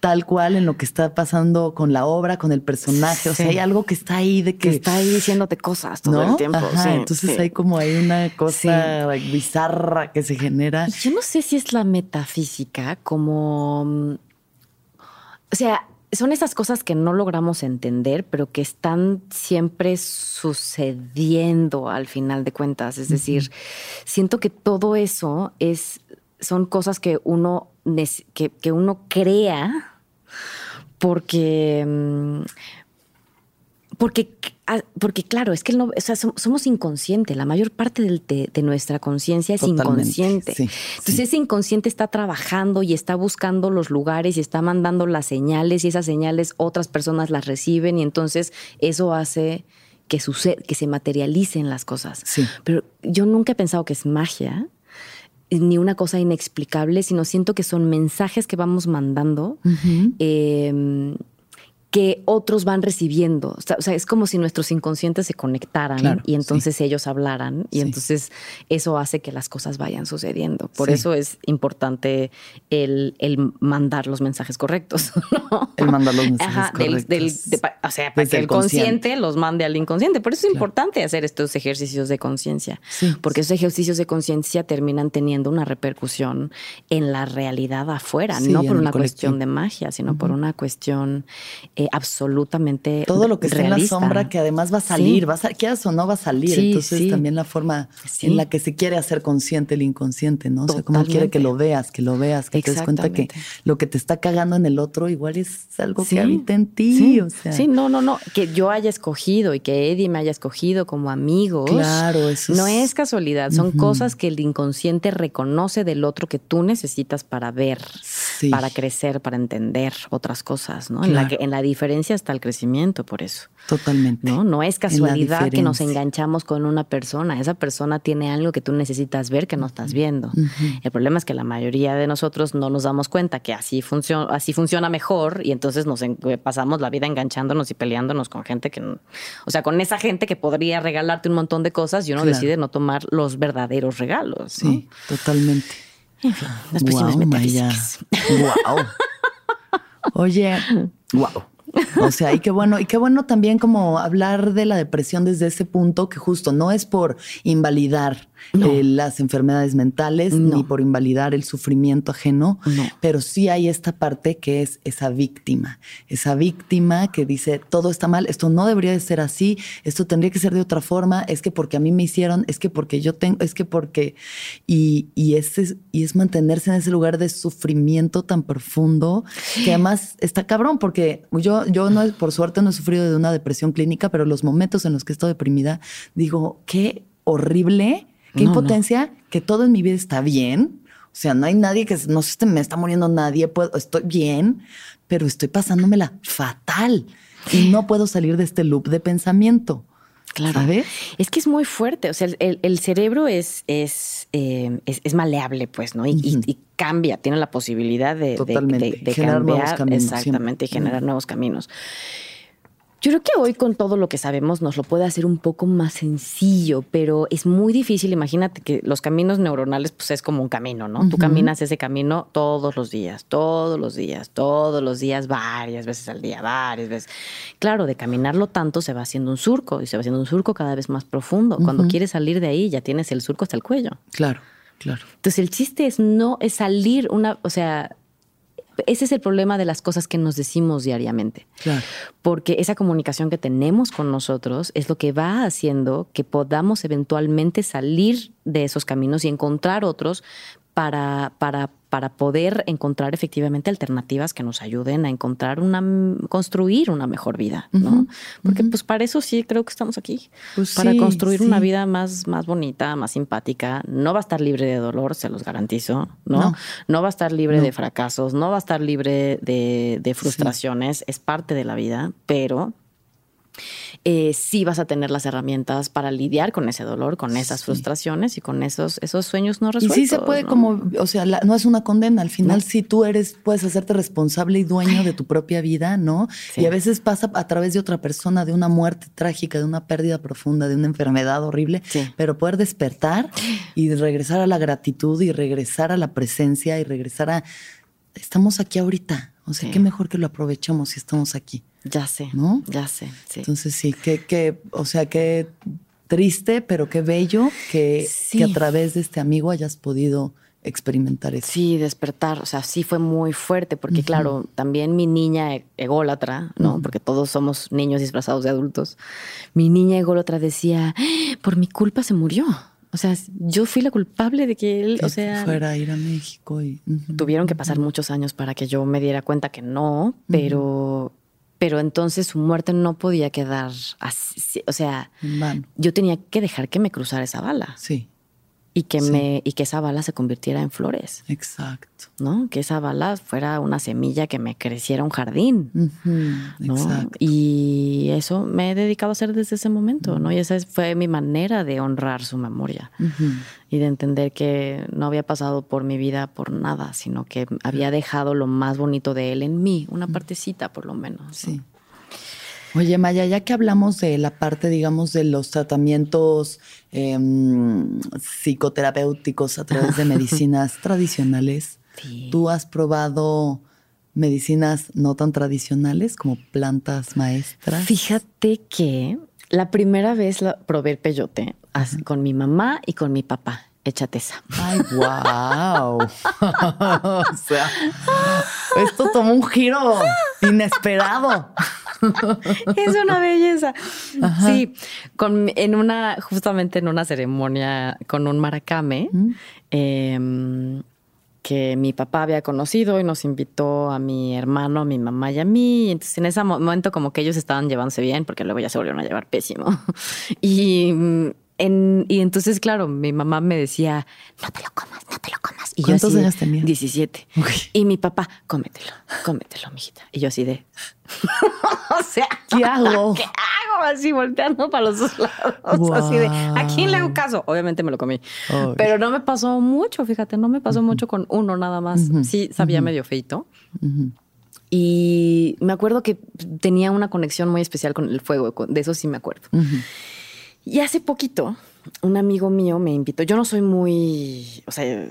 tal cual en lo que está pasando con la obra, con el personaje. O sea, hay algo que está ahí de Que que. está ahí diciéndote cosas todo ¿no? el tiempo. Ajá, entonces hay como hay una cosa bizarra que se genera. Y Yo no sé si es la metafísica como... O sea, son esas cosas que no logramos entender, pero que están siempre sucediendo al final de cuentas. Es decir, siento que todo eso es, son cosas que uno, que, que uno crea porque... mm, porque, ah, porque claro, es que no, o sea, som- somos inconscientes. La mayor parte del- de, de nuestra conciencia es Totalmente, inconsciente. sí, Entonces sí. ese inconsciente está trabajando y está buscando los lugares y está mandando las señales y esas señales otras personas las reciben y entonces eso hace que, suce- que se materialicen las cosas. Sí. Pero yo nunca he pensado que es magia ni una cosa inexplicable, sino siento que son mensajes que vamos mandando eh, que otros van recibiendo. O sea, es como si nuestros inconscientes se conectaran y entonces ellos hablaran y entonces eso hace que las cosas vayan sucediendo. Por eso es importante el, mandar los mensajes correctos. *laughs* El mandar los mensajes correctos. o sea, para que el consciente. los mande al inconsciente. Por eso es importante hacer estos ejercicios de conciencia. porque esos ejercicios de conciencia terminan teniendo una repercusión en la realidad afuera, no por una cuestión de magia, sino por una cuestión eh, absolutamente Todo lo que está en la sombra que además va a salir, va a quieras o no va a salir. Entonces también la forma en la que se quiere hacer consciente el inconsciente, ¿no? O sea, como quiere que lo veas, que lo veas, que te des cuenta que lo que te está cagando en el otro igual es algo que habita en ti. O sea. Sí, no, no, no. Que yo haya escogido y que Eddie me haya escogido como amigos. Claro, eso No es casualidad, son cosas que el inconsciente reconoce del otro que tú necesitas para ver, para crecer, para entender otras cosas, ¿no? En, la que, en la diferencia está el crecimiento, por eso. Totalmente. No, no es casualidad que nos enganchamos con una persona. Esa persona tiene algo que tú necesitas ver que no estás viendo. El problema es que la mayoría de nosotros no nos damos cuenta que así funciona, así funciona mejor y entonces nos pasamos la vida enganchándonos y peleándonos con gente que, o sea, con esa gente que podría regalarte un montón de cosas y uno decide no tomar los verdaderos regalos. Sí, totalmente. En fin, las wow, Wow. Oye, wow. O sea, y qué bueno, y qué bueno también como hablar de la depresión desde ese punto que justo no es por invalidar eh, las enfermedades mentales ni por invalidar el sufrimiento ajeno, pero sí hay esta parte que es esa víctima, esa víctima que dice todo está mal, esto no debería de ser así, esto tendría que ser de otra forma, es que porque a mí me hicieron, es que porque yo tengo, es que porque y, y es, y es mantenerse en ese lugar de sufrimiento tan profundo que además está cabrón porque yo yo no por suerte no he sufrido de una depresión clínica, pero los momentos en los que estoy deprimida digo qué horrible Qué impotencia que todo en mi vida está bien. O sea, no hay nadie que no se me está muriendo nadie, puedo, estoy bien, pero estoy pasándomela fatal y no puedo salir de este loop de pensamiento. Claro. ¿Sabes? Es que es muy fuerte. O sea, el, cerebro es, eh, es, es, maleable, pues, ¿no? Y, cambia, tiene la posibilidad de, de, generar Nuevos caminos, exactamente, y generar nuevos caminos. Yo creo que hoy con todo lo que sabemos nos lo puede hacer un poco más sencillo, pero es muy difícil. Imagínate que los caminos neuronales pues es como un camino, ¿no? Tú caminas ese camino todos los días, todos los días, todos los días, varias veces al día, varias veces. Claro, de caminarlo tanto se va haciendo un surco y se va haciendo un surco cada vez más profundo. Cuando quieres salir de ahí ya tienes el surco hasta el cuello. Claro, claro. Entonces el chiste es no es salir una, o sea, ese es el problema de las cosas que nos decimos diariamente. Claro. Porque esa comunicación que tenemos con nosotros es lo que va haciendo que podamos eventualmente salir de esos caminos y encontrar otros para, para, para poder encontrar efectivamente alternativas que nos ayuden a encontrar una, construir una mejor vida, ¿no? Porque pues para eso sí creo que estamos aquí, pues para construir una vida más, más bonita, más simpática. No va a estar libre de dolor, se los garantizo, ¿no? No, va a estar libre de fracasos, no va a estar libre de, de frustraciones, es parte de la vida, pero eh, sí vas a tener las herramientas para lidiar con ese dolor, con esas frustraciones y con esos, esos sueños no resueltos. Y sí se puede como, o sea, no es una condena, al final sí tú eres, puedes hacerte responsable y dueño de tu propia vida, ¿no? Y a veces pasa a través de otra persona, de una muerte trágica, de una pérdida profunda, de una enfermedad horrible, pero poder despertar y regresar a la gratitud y regresar a la presencia y regresar a, estamos aquí ahorita, o sea, qué mejor que lo aprovechemos si estamos aquí. Ya sé, ¿no? Ya sé, sí. Entonces sí, que, o sea, qué triste, pero qué bello que, que a través de este amigo hayas podido experimentar eso. Sí, despertar, o sea, sí fue muy fuerte, porque claro, también mi niña e-, ególatra, ¿no? Porque todos somos niños disfrazados de adultos. Mi niña ególatra decía, ¡Ah! por mi culpa se murió. O sea, yo fui la culpable de que él, o sea, fuera a ir a México y tuvieron que pasar muchos años para que yo me diera cuenta que no, pero pero entonces su muerte no podía quedar así, o sea, yo tenía que dejar que me cruzara esa bala. Sí. Y que me y que esa bala se convirtiera en flores. Exacto. ¿No? Que esa bala fuera una semilla que me creciera un jardín. Exacto. Y eso me he dedicado a hacer desde ese momento, ¿no? Y esa fue mi manera de honrar su memoria y de entender que no había pasado por mi vida por nada, sino que había dejado lo más bonito de él en mí, una partecita por lo menos. Sí. Oye, Maya, ya que hablamos de la parte, digamos, de los tratamientos em, psicoterapéuticos a través de *laughs* medicinas tradicionales, ¿tú has probado medicinas no tan tradicionales como plantas maestras? Fíjate que la primera vez probé el peyote así, con mi mamá y con mi papá. Échate esa. Ay, wow. *laughs* *laughs* o sea, esto tomó un giro inesperado. *laughs* es una belleza. Sí, con, en una, justamente en una ceremonia con un maracame, em, que mi papá había conocido y nos invitó a mi hermano, a mi mamá y a mí. Entonces en ese momento como que ellos estaban llevándose bien porque luego ya se volvieron a llevar pésimo. *laughs* Y y entonces, claro, mi mamá me decía, no te lo comas, no te lo comas. Y ¿Cuántos yo años tenía? 17. Y mi papá, cómetelo, cómetelo, mijita. Y yo así de, *laughs* o sea, ¿qué hago? ¿Qué hago? Así volteando para los dos lados. Así de, ¿a quién le hago caso? Obviamente me lo comí. Pero no me pasó mucho, fíjate, no me pasó mucho con uno nada más. Sí, sabía medio feito. Y me acuerdo que tenía una conexión muy especial con el fuego, de eso sí me acuerdo. Y hace poquito, un amigo mío me invitó. Yo no soy muy, o sea,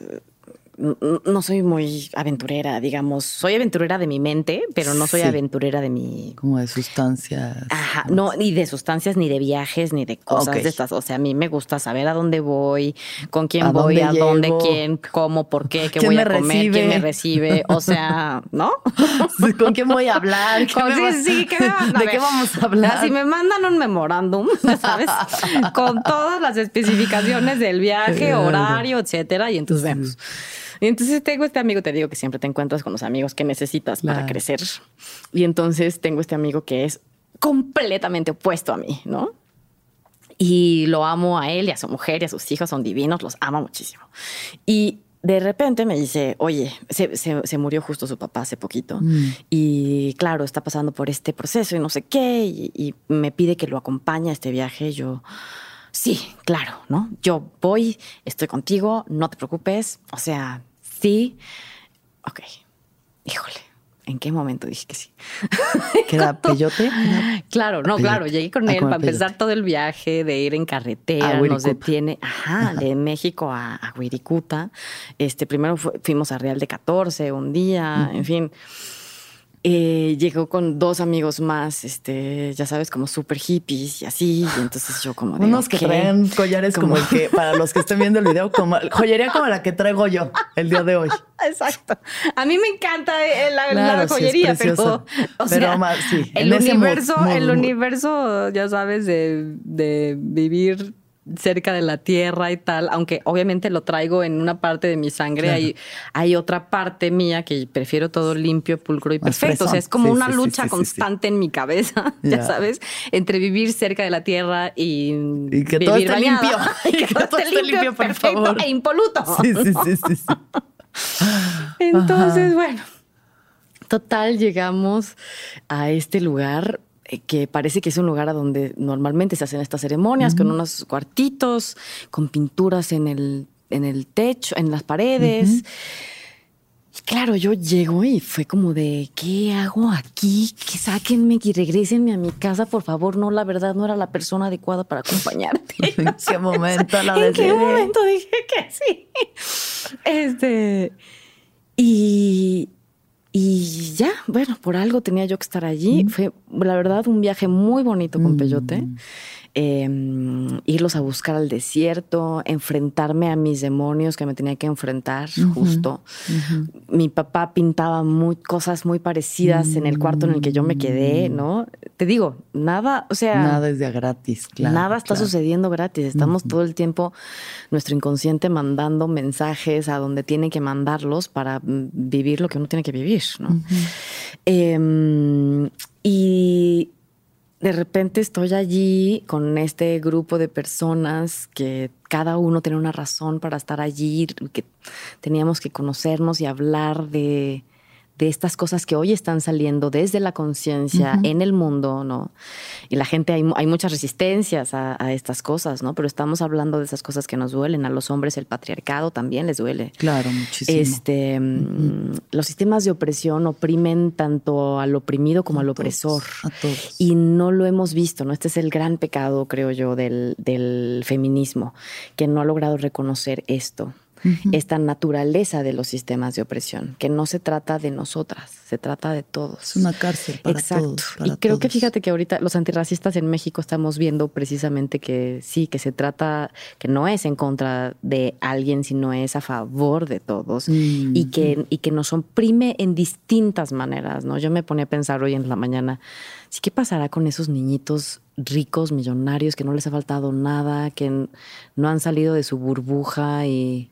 no soy muy aventurera, digamos. Soy aventurera de mi mente, pero no soy aventurera de mi. Como de sustancias. Ajá, no, ni de sustancias, ni de viajes, ni de cosas de estas. O sea, a mí me gusta saber a dónde voy, con quién voy, a dónde, quién, cómo, por qué, qué voy a comer, quién me recibe. O sea, ¿no? *laughs* ¿Con quién voy a hablar? sí, sí, ¿qué me *laughs* ¿De qué vamos a hablar? Si me mandan un memorándum, *laughs* ¿sabes? con todas las especificaciones del viaje, horario, etcétera, y entonces vemos. Entonces tengo este amigo, te digo que siempre te encuentras con los amigos que necesitas para crecer. Y entonces tengo este amigo que es completamente opuesto a mí, ¿no? Y lo amo a él y a su mujer y a sus hijos, son divinos, los amo muchísimo. Y de repente me dice, oye, se, murió justo su papá hace poquito mm. y claro, está pasando por este proceso y no sé qué, y, y, me pide que lo acompañe a este viaje. Yo, sí, claro, ¿no? Yo voy, estoy contigo, no te preocupes, o sea, sí. Ok, híjole. ¿En qué momento dije que sí? *laughs* ¿Que era peyote? Claro, no, claro. Llegué con ah, él para empezar todo el viaje de ir en carretera. nos detiene, ajá, de México a, a Este, primero fuimos a Real de 14 un día, en fin. Eh, llegó con dos amigos más, este, ya sabes, como súper hippies y así. Y entonces yo como de, Unos que traen collares como... el que, para los que estén viendo el video, como joyería como la que traigo yo el día de hoy. *laughs* Exacto. A mí me encanta la, joyería, pero, o sea, el universo, el universo, ya sabes, de, de vivir cerca de la tierra y tal, aunque obviamente lo traigo en una parte de mi sangre, hay, hay otra parte mía que prefiero todo limpio, pulcro y perfecto. O sea, es como una lucha constante en mi cabeza, *laughs* ya sabes, entre vivir cerca de la tierra y, que todo esté limpio. y que, todo *laughs* esté limpio, perfecto e impoluto. *laughs* Sí, sí, sí, sí. Entonces, bueno, total, llegamos a este lugar que parece que es un lugar a donde normalmente se hacen estas ceremonias, con unos cuartitos, con pinturas en el, en el techo, en las paredes. Y claro, yo llego y fue como de, ¿qué hago aquí? Que sáquenme y regresenme a mi casa, por favor. No, la verdad, no era la persona adecuada para acompañarte. *laughs* *laughs* ¿En qué momento la ¿En qué momento dije que sí? Este... Y, y ya, bueno, por algo tenía yo que estar allí. Fue, la verdad, un viaje muy bonito con Peyote. Em, irlos a buscar al desierto, enfrentarme a mis demonios que me tenía que enfrentar justo. Mi papá pintaba muy, cosas muy parecidas en el cuarto en el que yo me quedé, mm. ¿no? Te digo, nada, o sea... Nada es de gratis, claro. Nada está sucediendo gratis. Estamos todo el tiempo, nuestro inconsciente mandando mensajes a donde tiene que mandarlos para vivir lo que uno tiene que vivir, ¿no? Em, y de repente estoy allí con este grupo de personas que cada uno tiene una razón para estar allí, que teníamos que conocernos y hablar de, de estas cosas que hoy están saliendo desde la conciencia en el mundo, ¿no? Y la gente, hay, hay muchas resistencias a, estas cosas, ¿no? Pero estamos hablando de esas cosas que nos duelen. A los hombres el patriarcado también les duele. Claro, muchísimo. Este, Los sistemas de opresión oprimen tanto al oprimido como al opresor. A todos. Y no lo hemos visto, ¿no? Este es el gran pecado, creo yo, del, del feminismo, que no ha logrado reconocer esto esta naturaleza de los sistemas de opresión, que no se trata de nosotras, se trata de todos. Es una cárcel para Exacto. todos. y creo que fíjate que ahorita los antirracistas en México estamos viendo precisamente que sí, que se trata, que no es en contra de alguien, sino es a favor de todos y, que, y que nos oprime en distintas maneras, ¿no? Yo me ponía a pensar hoy en la mañana, ¿sí qué pasará con esos niñitos ricos, millonarios, que no les ha faltado nada, que no han salido de su burbuja y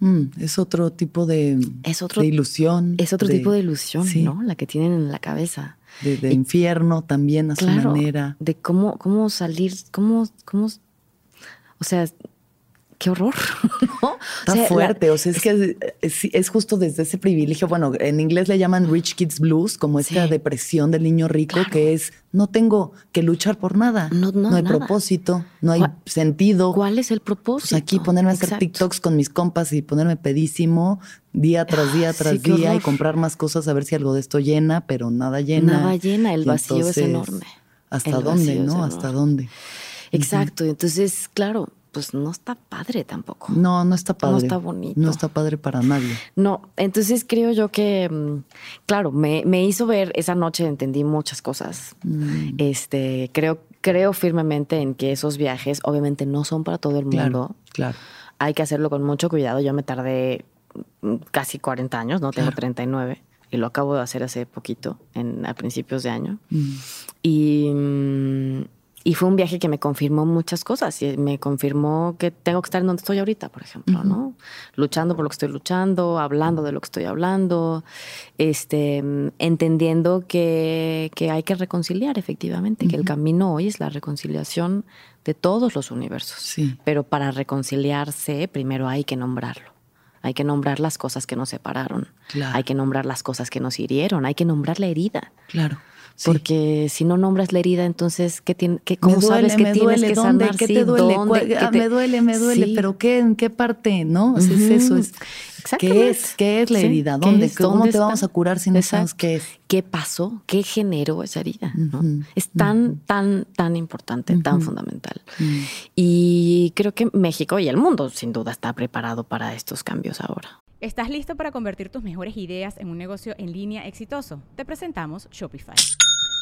Mm, es otro tipo de, es otro, ilusión. Es otro tipo de ilusión, ¿no? La que tienen en la cabeza. De, infierno también a su manera. De cómo, cómo salir, cómo, cómo. O sea, qué horror. *laughs* Está fuerte, o sea, es que es, justo desde ese privilegio. Bueno, en inglés le llaman Rich Kids Blues, como esta depresión del niño rico, que es no tengo que luchar por nada. No, no, hay propósito, no hay sentido. ¿Cuál es el propósito? Pues aquí ponerme a hacer TikToks con mis compas y ponerme pedísimo día tras día tras día y comprar más cosas a ver si algo de esto llena, pero nada llena. Nada llena, el vacío es enorme. ¿Hasta dónde, no? ¿Hasta dónde? Exacto, entonces, claro, pues no está padre tampoco. No, no está padre. No está bonito. No está padre para nadie. No, entonces creo yo que, mm, claro, me, hizo ver esa noche, entendí muchas cosas. Mm. Este, creo, creo firmemente en que esos viajes obviamente no son para todo el mundo. Claro. Hay que hacerlo con mucho cuidado. Yo me tardé mm, casi 40 años, no tengo 39 y lo acabo de hacer hace poquito, en, a principios de año. Y y fue un viaje que me confirmó muchas cosas. Y me confirmó que tengo que estar en donde estoy ahorita, por ejemplo, ¿no? Luchando por lo que estoy luchando, hablando de lo que estoy hablando, este, entendiendo que, que hay que reconciliar efectivamente, que el camino hoy es la reconciliación de todos los universos. Sí. Pero para reconciliarse, primero hay que nombrarlo. Hay que nombrar las cosas que nos separaron. Hay que nombrar las cosas que nos hirieron. Hay que nombrar la herida. Claro. Porque si no nombras la herida, entonces, ¿qué tiene, qué, ¿cómo sabes que tienes que sanar? ¿Qué te duele? Ah, me duele, me duele, pero ¿qué, ¿en qué parte? ¿No? es eso. Es, ¿Qué es? ¿Qué es la herida? ¿Dónde? ¿Cómo te vamos a curar si no sabes qué es? ¿Qué pasó? ¿Qué generó esa herida? Es tan, tan, tan importante, tan fundamental. Y creo que México y el mundo, sin duda, está preparado para estos cambios ahora. ¿Estás listo para convertir tus mejores ideas en un negocio en línea exitoso? Te presentamos Shopify.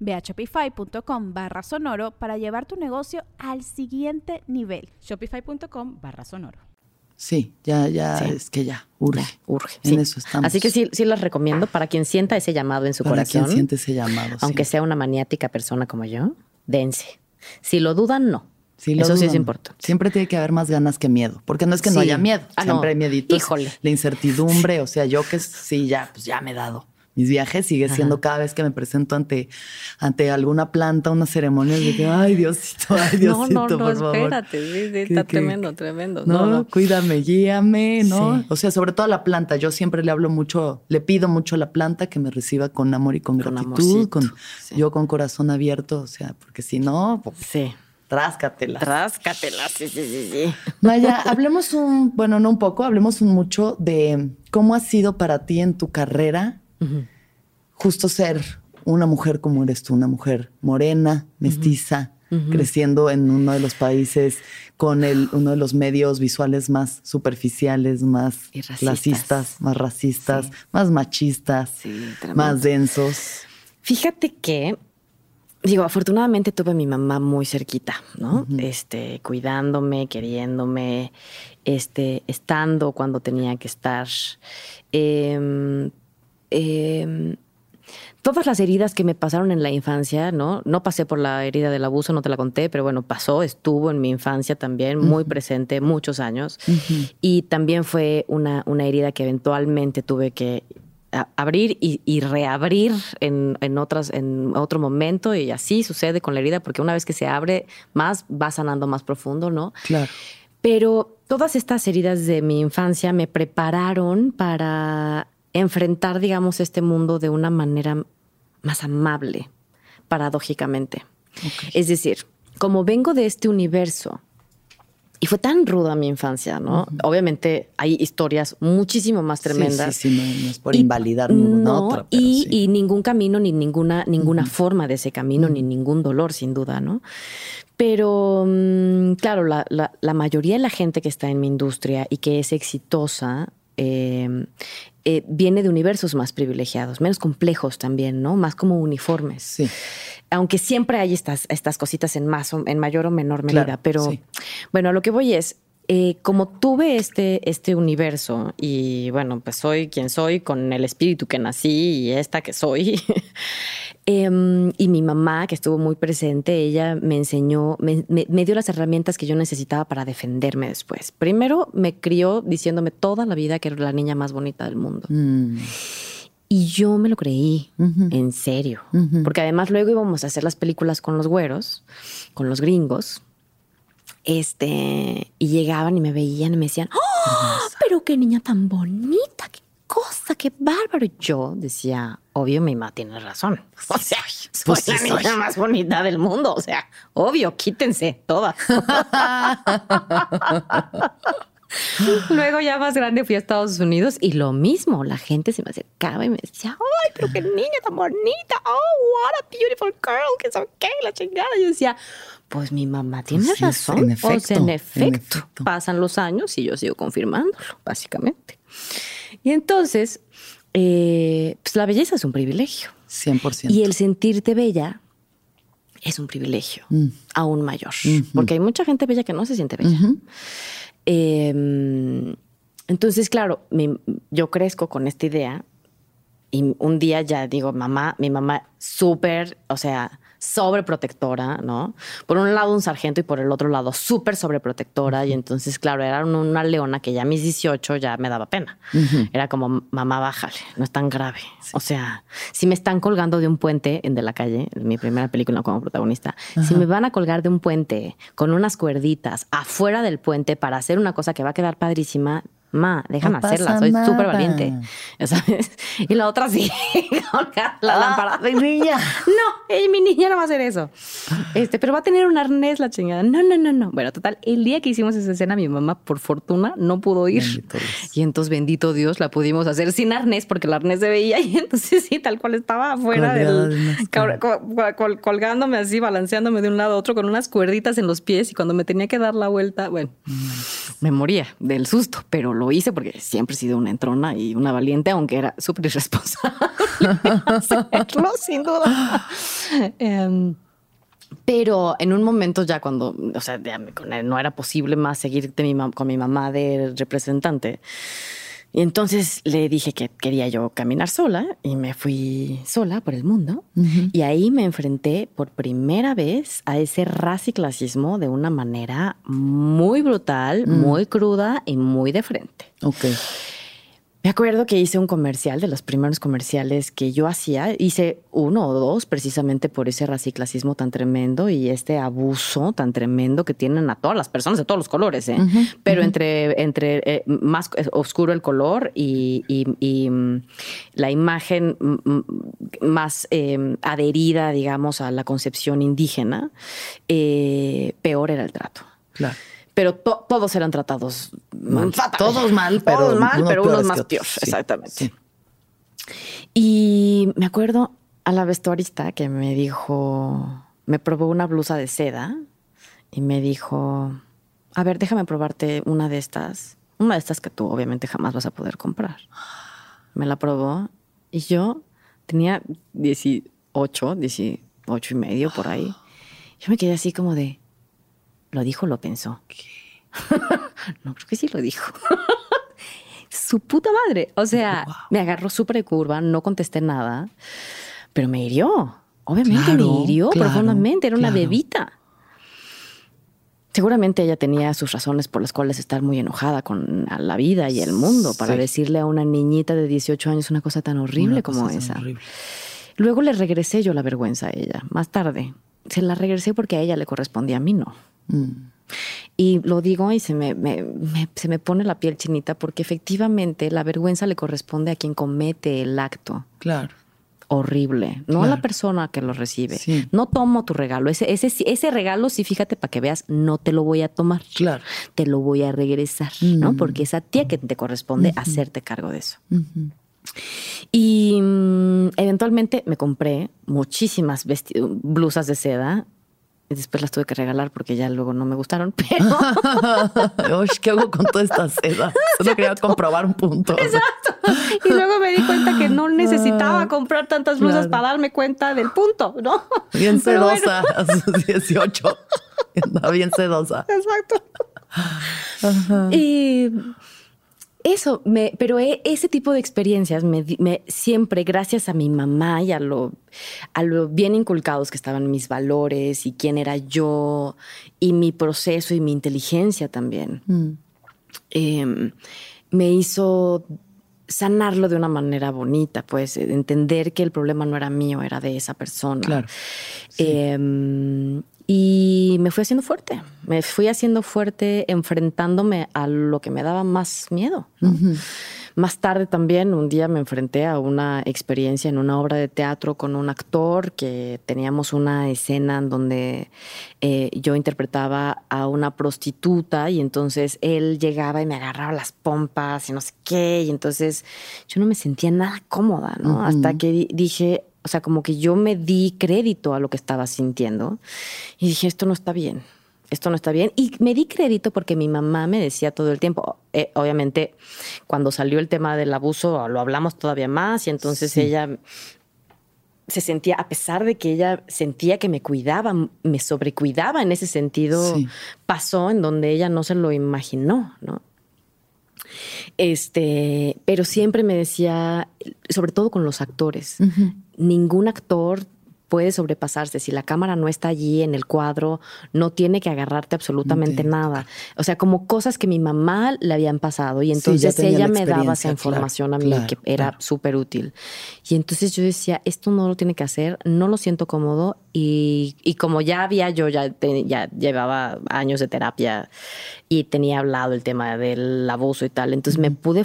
Ve a shopify.com barra sonoro para llevar tu negocio al siguiente nivel. Shopify.com barra sonoro. Sí, ya, ya, es que ya, urge. urge. En eso estamos. Así que sí, sí las recomiendo para quien sienta ese llamado en su para corazón. Quien siente ese llamado. Aunque sea una maniática persona como yo, dense. Si lo dudan, no. Eso sí es importante. Siempre tiene que haber más ganas que miedo, porque no es que no haya miedo, ah, siempre hay miedito. Híjole. La incertidumbre, o sea, yo que sí, ya, pues ya me he dado mis viajes sigue siendo cada vez que me presento ante, ante alguna planta, una ceremonia, de que, ay, Diosito, ay, Diosito, no, no, no, espérate, está tremendo, tremendo. No, no, cuídame, guíame, ¿no? O sea, sobre todo a la planta, yo siempre le hablo mucho, le pido mucho a la planta que me reciba con amor y con, gratitud, con, yo con corazón abierto, o sea, porque si no, pues, sí. Tráscatela. Tráscatela, sí, sí, sí, sí. Maya, hablemos un, bueno, no un poco, hablemos un mucho de cómo ha sido para ti en tu carrera Justo ser una mujer como eres tú, una mujer morena, mestiza, creciendo en uno de los países con el, uno de los medios visuales más superficiales, más clasistas, más racistas, más machistas, más densos. Fíjate que Digo, afortunadamente tuve a mi mamá muy cerquita, ¿no? Este, cuidándome, queriéndome, este, estando cuando tenía que estar. Em, em, todas las heridas que me pasaron en la infancia, ¿no? No pasé por la herida del abuso, no te la conté, pero bueno, pasó, estuvo en mi infancia también, muy presente, muchos años. Y también fue una, una herida que eventualmente tuve que abrir y, reabrir en, en, otras, en otro momento y así sucede con la herida porque una vez que se abre más va sanando más profundo, ¿no? Claro. Pero todas estas heridas de mi infancia me prepararon para enfrentar, digamos, este mundo de una manera más amable, paradójicamente. Es decir, como vengo de este universo y fue tan ruda mi infancia, ¿no? Obviamente hay historias muchísimo más tremendas. Sí, sí, no, es por invalidar ninguna otra. y, ningún camino, ni ninguna, ninguna forma de ese camino, ni ningún dolor, sin duda, ¿no? Pero, mm, claro, la, la, mayoría de la gente que está en mi industria y que es exitosa em, eh, viene de universos más privilegiados, menos complejos también, ¿no? Más como uniformes. Sí aunque siempre hay estas, estas cositas en más en mayor o menor medida, pero bueno, a lo que voy es, eh, como tuve este, este universo y bueno, pues soy quien soy con el espíritu que nací y esta que soy, *laughs* em, y mi mamá, que estuvo muy presente, ella me enseñó, me, dio las herramientas que yo necesitaba para defenderme después. Primero me crió diciéndome toda la vida que era la niña más bonita del mundo. Mm. Y yo me lo creí, en serio. Porque además luego íbamos a hacer las películas con los güeros, con los gringos. Este, y llegaban y me veían y me decían, ¡Oh, pero qué niña tan bonita! ¡Qué cosa! ¡Qué bárbaro! Yo decía, obvio, mi mamá tiene razón. O sea, soy pues la niña más bonita del mundo. O sea, obvio, quítense todas. *laughs* Luego ya más grande fui a Estados Unidos y lo mismo, la gente se me acercaba y me decía, ay, pero qué niña tan bonita, oh, what a beautiful girl, que es ok, la chingada. Yo decía, pues mi mamá tiene pues razón. En efecto, en, efecto, pasan los años y yo sigo confirmándolo, básicamente. Y entonces, eh, pues la belleza es un privilegio. 100%. Y el sentirte bella es un privilegio mm. aún mayor, porque hay mucha gente bella que no se siente bella. Em, entonces, claro, yo crezco con esta idea y un día ya digo, mamá, mi mamá súper, o sea, sobreprotectora, ¿no? Por un lado un sargento y por el otro lado súper sobreprotectora. Y entonces, claro, era una leona que ya a mis 18 ya me daba pena. Era como, mamá, bájale, no es tan grave. O sea, si me están colgando de un puente en De la calle, en mi primera película como protagonista, si me van a colgar de un puente con unas cuerditas afuera del puente para hacer una cosa que va a quedar padrísima, Ma, déjame hacerla, soy súper valiente. *laughs* ¿Sabes? Y la otra sí, *laughs* la ah, lámpara. Mi niña. *laughs* No, mi niña no va a hacer eso. Este, pero va a tener un arnés la chingada. No, no, no, no. Bueno, total, el día que hicimos esa escena, mi mamá, por fortuna, no pudo ir. Y entonces, bendito Dios, la pudimos hacer sin arnés, porque el arnés se veía y entonces sí, tal cual estaba afuera del, colgándome así, balanceándome de un lado a otro con unas cuerditas en los pies y cuando me tenía que dar la vuelta, bueno, me moría del susto, pero lo hice porque siempre he sido una entrona y una valiente, aunque era súper irresponsable *laughs* hacerlo, sin duda. Em, pero en un momento ya cuando, o sea, no era posible más seguir con mi mamá de representante, y entonces le dije que quería yo caminar sola y me fui sola por el mundo. Y ahí me enfrenté por primera vez a ese raciclasismo de una manera muy brutal, mm. muy cruda y muy de frente. Ok. Me acuerdo que hice un comercial, de los primeros comerciales que yo hacía. Hice uno o dos precisamente por ese raciclasismo tan tremendo y este abuso tan tremendo que tienen a todas las personas de todos los colores. ¿eh? Pero entre, entre eh, más oscuro el color y, mm, la imagen mm, más em, adherida, digamos, a la concepción indígena, eh, peor era el trato. Claro pero todos eran tratados mal. Todos mal, pero, todos mal, pero unos más peor. Exactamente. Y me acuerdo a la vestuarista que me dijo, me probó una blusa de seda y me dijo, a ver, déjame probarte una de estas. Una de estas que tú obviamente jamás vas a poder comprar. Me la probó y yo tenía 18, 18 y medio por ahí. Yo me quedé así como de, ¿lo dijo o lo pensó? *laughs* no, creo que sí lo dijo. *laughs* Su puta madre. O sea, me agarró súper de curva, no contesté nada, pero me hirió. Obviamente Claro, me hirió claro, profundamente, era una bebita. Seguramente ella tenía sus razones por las cuales estar muy enojada con la vida y el mundo para Sí. decirle a una niñita de 18 años una cosa tan horrible Una como esa. horrible. Luego le regresé yo la vergüenza a ella, más tarde. Se la regresé porque a ella le correspondía, a mí no. Mm. Y lo digo y se me, me- me- se me pone la piel chinita porque efectivamente la vergüenza le corresponde a quien comete el acto Claro. horrible, no a la persona que lo recibe. Sí. No tomo tu regalo. Ese, ese, ese regalo, sí, fíjate, para que veas, no te lo voy a tomar. Claro. Te lo voy a regresar, ¿no? Mm. Porque es a ti que te corresponde hacerte cargo de eso. Y mm, eventualmente me compré muchísimas blusas de seda. Y después las tuve que regalar porque ya luego no me gustaron. *laughs* Pero *laughs* Uy, ¿qué hago con toda esta seda? Solo quería comprobar un punto. y luego me di cuenta que *laughs* no necesitaba comprar tantas blusas Claro. para darme cuenta del punto, ¿no? Bien bueno, sedosa a sus 18. Andaba bien sedosa. Exacto. Y eso, me, pero e- ese tipo de experiencias me, di- me- siempre, gracias a mi mamá y a lo, a lo bien inculcados que estaban mis valores y quién era yo y mi proceso y mi inteligencia también, Mm. eh, me hizo sanarlo de una manera bonita, pues entender que el problema no era mío, era de esa persona. Claro. Eh, y me fui haciendo fuerte, me fui haciendo fuerte enfrentándome a lo que me daba más miedo. ¿no? Más tarde también, un día me enfrenté a una experiencia en una obra de teatro con un actor que teníamos una escena en donde eh, yo interpretaba a una prostituta y entonces él llegaba y me agarraba las pompas y no sé qué, y entonces yo no me sentía nada cómoda, ¿no? Hasta que di- dije, o sea, como que yo me di crédito a lo que estaba sintiendo y dije, esto no está bien. Esto no está bien. Y me di crédito porque mi mamá me decía todo el tiempo, eh, obviamente, cuando salió el tema del abuso, lo hablamos todavía más y entonces Sí. ella se sentía, a pesar de que ella sentía que me cuidaba, me sobrecuidaba en ese sentido, Sí. pasó en donde ella no se lo imaginó, ¿no? Este, pero siempre me decía, sobre todo con los actores, Ujú. Ningún actor puede sobrepasarse. Si la cámara no está allí en el cuadro, no tiene que agarrarte absolutamente nada. O sea, como cosas que mi mamá le habían pasado y entonces ella la me daba esa información claro, a mí claro, que era claro. súper útil. Y entonces yo decía, esto no lo tiene que hacer, no lo siento cómodo y, y como ya había yo, ya, te- ya llevaba años de terapia y tenía hablado el tema del abuso y tal, entonces me pude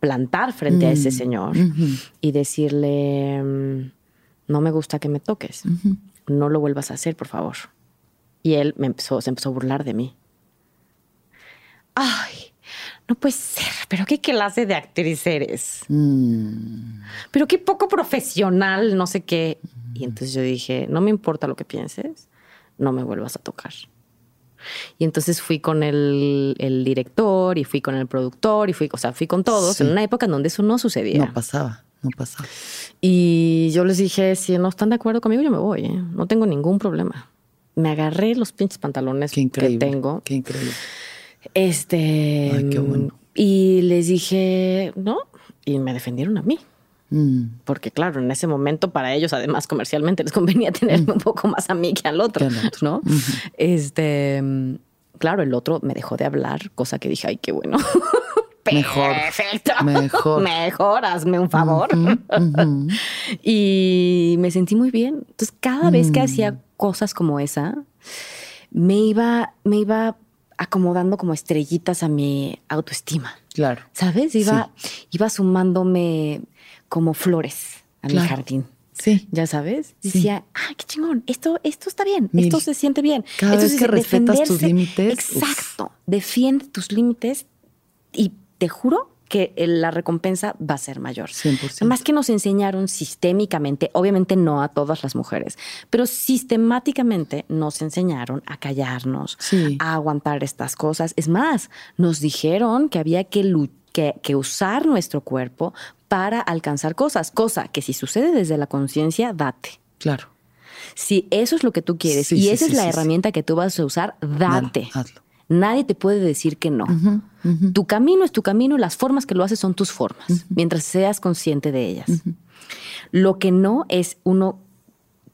plantar frente a ese Mm, señor y decirle, mm, no me gusta que me toques, no lo vuelvas a hacer, por favor. Y él me empezó, se empezó a burlar de mí. Ay, no puede ser, pero qué clase de actriz eres. Mm. Pero qué poco profesional, no sé qué. Y entonces yo dije, no me importa lo que pienses, no me vuelvas a tocar. Y entonces fui con el, el director y fui con el productor y fui, o sea, fui con todos Sí. en una época en donde eso no sucedía. No pasaba, no pasaba. Y yo les dije, si no están de acuerdo conmigo, yo me voy, ¿eh? no tengo ningún problema. Me agarré los pinches pantalones Qué que tengo. Qué increíble. Este. Ay, qué bueno. Y les dije, no. Y me defendieron a mí. Mm. Porque, claro, en ese momento para ellos, además, comercialmente les convenía *laughs* tenerme un poco más a mí que al otro, Que al otro. ¿no? Este. Claro, el otro me dejó de hablar, cosa que dije, ay, qué bueno. Mejor. Perfecto. Mejor. *laughs* Mejor, hazme un favor. *laughs* Y me sentí muy bien. Entonces, cada vez que Mm. hacía cosas como esa, me iba, me iba acomodando como estrellitas a mi autoestima. Claro. ¿Sabes? Iba, iba sumándome como flores a mi jardín. Sí. Ya sabes, Sí. decía, ah, qué chingón, esto, esto está bien, Mil. esto se siente bien. Cada Esto vez se- que respetas tus límites, uf. Exacto, defiende tus límites y te juro que la recompensa va a ser mayor. 100%. Más que nos enseñaron sistémicamente, obviamente no a todas las mujeres, pero sistemáticamente nos enseñaron a callarnos, Sí. a aguantar estas cosas. Es más, nos dijeron que había que, que, que usar nuestro cuerpo para alcanzar cosas, cosa que si sucede desde la conciencia, date. Claro. Si eso es lo que tú quieres Sí, y sí, esa es la herramienta que tú vas a usar, date. hazlo. Nadie te puede decir que no. Tu camino es tu camino y las formas que lo haces son tus formas, mientras seas consciente de ellas. Lo que no es uno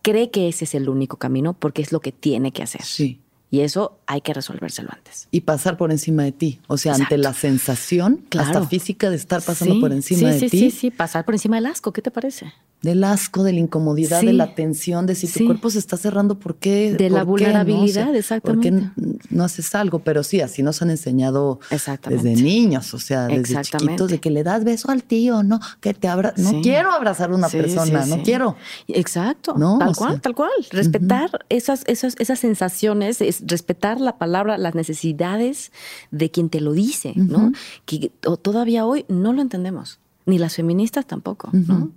cree que ese es el único camino porque es lo que tiene que hacer. Sí. Y eso hay que resolvérselo antes. Y pasar por encima de ti. O sea, ante la sensación, Claro. hasta física, de estar pasando Sí, por encima sí, de sí, ti. Sí, sí, pasar por encima del asco, ¿qué te parece? Del asco, de la incomodidad, Sí. de la tensión, de si tu Sí. cuerpo se está cerrando, ¿por qué? De la ¿Por qué, no? vulnerabilidad, ¿por qué exactamente. no haces algo? Pero sí, así nos han enseñado Exactamente. desde niños, o sea, desde Exactamente. chiquitos, de que le das beso al tío, no, que te abra. No Sí. quiero abrazar a una persona, no quiero. Exacto. No, tal cual, sea, tal cual. Respetar esas, esas, esas sensaciones, es respetar la palabra, las necesidades de quien te lo dice, ¿no? Que to- todavía hoy no lo entendemos. Ni las feministas tampoco, ¿no?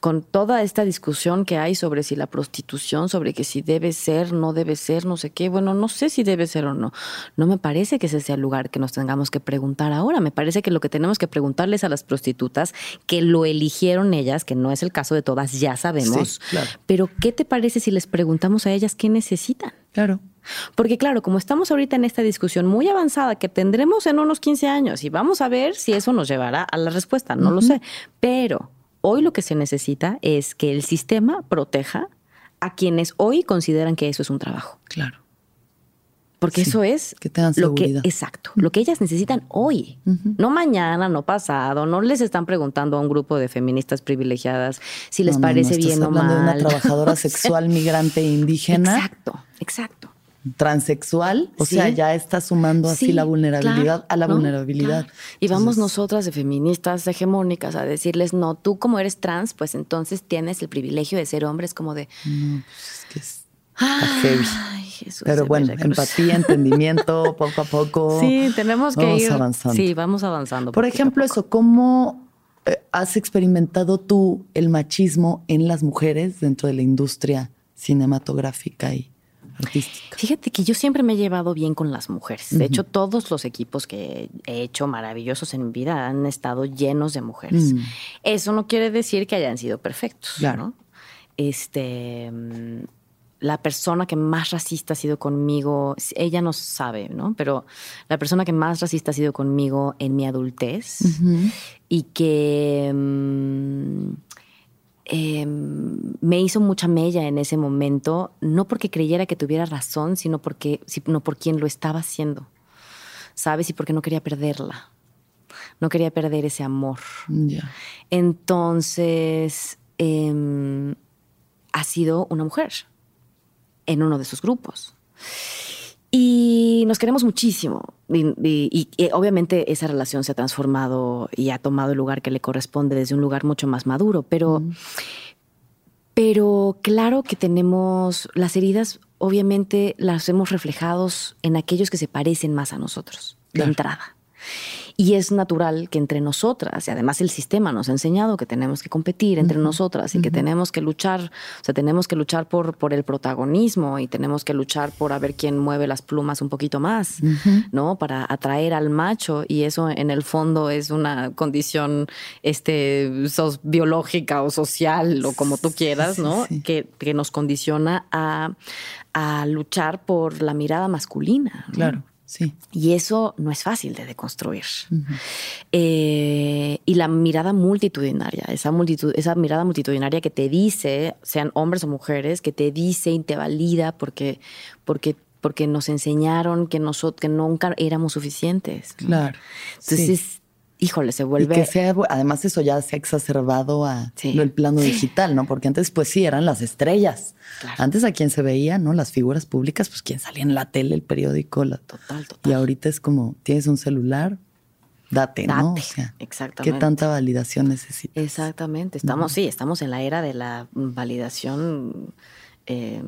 Con toda esta discusión que hay sobre si la prostitución, sobre que si debe ser, no debe ser, no sé qué. Bueno, no sé si debe ser o no. No me parece que ese sea el lugar que nos tengamos que preguntar ahora. Me parece que lo que tenemos que preguntarles a las prostitutas, que lo eligieron ellas, que no es el caso de todas, ya sabemos. Sí, claro. Pero, ¿qué te parece si les preguntamos a ellas qué necesitan? Claro. Porque claro, como estamos ahorita en esta discusión muy avanzada que tendremos en unos 15 años y vamos a ver si eso nos llevará a la respuesta, no lo sé. Pero hoy lo que se necesita es que el sistema proteja a quienes hoy consideran que eso es un trabajo. Claro. Porque Sí, eso es que lo que exacto, lo que ellas necesitan hoy, no mañana, no pasado, no les están preguntando a un grupo de feministas privilegiadas si les No, no, no, parece estás bien o mal. de una trabajadora *laughs* sexual migrante indígena, Exacto, exacto. Transexual, o Sí. sea, ya está sumando así Sí, la vulnerabilidad claro, a la ¿no? vulnerabilidad. Claro. Y vamos nosotras de feministas hegemónicas a decirles, no, tú como eres trans, pues entonces tienes el privilegio de ser hombre. Es como de, No, pues es que es- ay, Jesús. Pero bueno, Veracruz". empatía, entendimiento, *laughs* poco a poco. Sí, tenemos que vamos ir avanzando. Sí, vamos avanzando. Por ejemplo, eso, ¿cómo eh, has experimentado tú el machismo en las mujeres dentro de la industria cinematográfica y artística? Fíjate que yo siempre me he llevado bien con las mujeres. De hecho, todos los equipos que he hecho maravillosos en mi vida han estado llenos de mujeres. Mm. Eso no quiere decir que hayan sido perfectos. Claro. ¿no? Este. La persona que más racista ha sido conmigo, ella no sabe, ¿no? Pero la persona que más racista ha sido conmigo en mi adultez y que mm, em, me hizo mucha mella en ese momento, no porque creyera que tuviera razón, sino porque, sino por quien lo estaba haciendo. ¿Sabes? Y porque no quería perderla. No quería perder ese amor. Entonces, em, ha sido una mujer en uno de sus grupos. Y nos queremos muchísimo. Y, y- y, obviamente esa relación se ha transformado y ha tomado el lugar que le corresponde desde un lugar mucho más maduro. Pero, pero claro que tenemos las heridas, obviamente las hemos reflejados en aquellos que se parecen más a nosotros, de entrada. Y es natural que entre nosotras, y además el sistema nos ha enseñado que tenemos que competir entre nosotras y que tenemos que luchar, o sea, tenemos que luchar por, por el protagonismo y tenemos que luchar por a ver quién mueve las plumas un poquito más, ¿no? Para atraer al macho y eso en el fondo es una condición este, sos- biológica o social o como tú quieras, sí, ¿no? sí. Que, que nos condiciona a, a luchar por la mirada masculina. ¿no? Claro, sí. Y eso no es fácil de deconstruir. Eh, y la mirada multitudinaria, esa, multitud, esa mirada multitudinaria que te dice, sean hombres o mujeres, que te dice y te valida porque, porque, porque nos enseñaron que, nosotros, que nunca éramos suficientes. Claro. Entonces, sí. Híjole, se Y vuelve... que sea, además eso ya se ha exacerbado a Sí. el plano digital, ¿no? Porque antes pues sí eran las estrellas. Claro. Antes a quien se veía, ¿no? Las figuras públicas, pues quien salía en la tele, el periódico, la- Total, total. y ahorita es como, tienes un celular, date, ¿no? O sea, ¿qué exactamente. tanta validación necesitas? Exactamente. Estamos, sí, estamos en la era de la validación eh,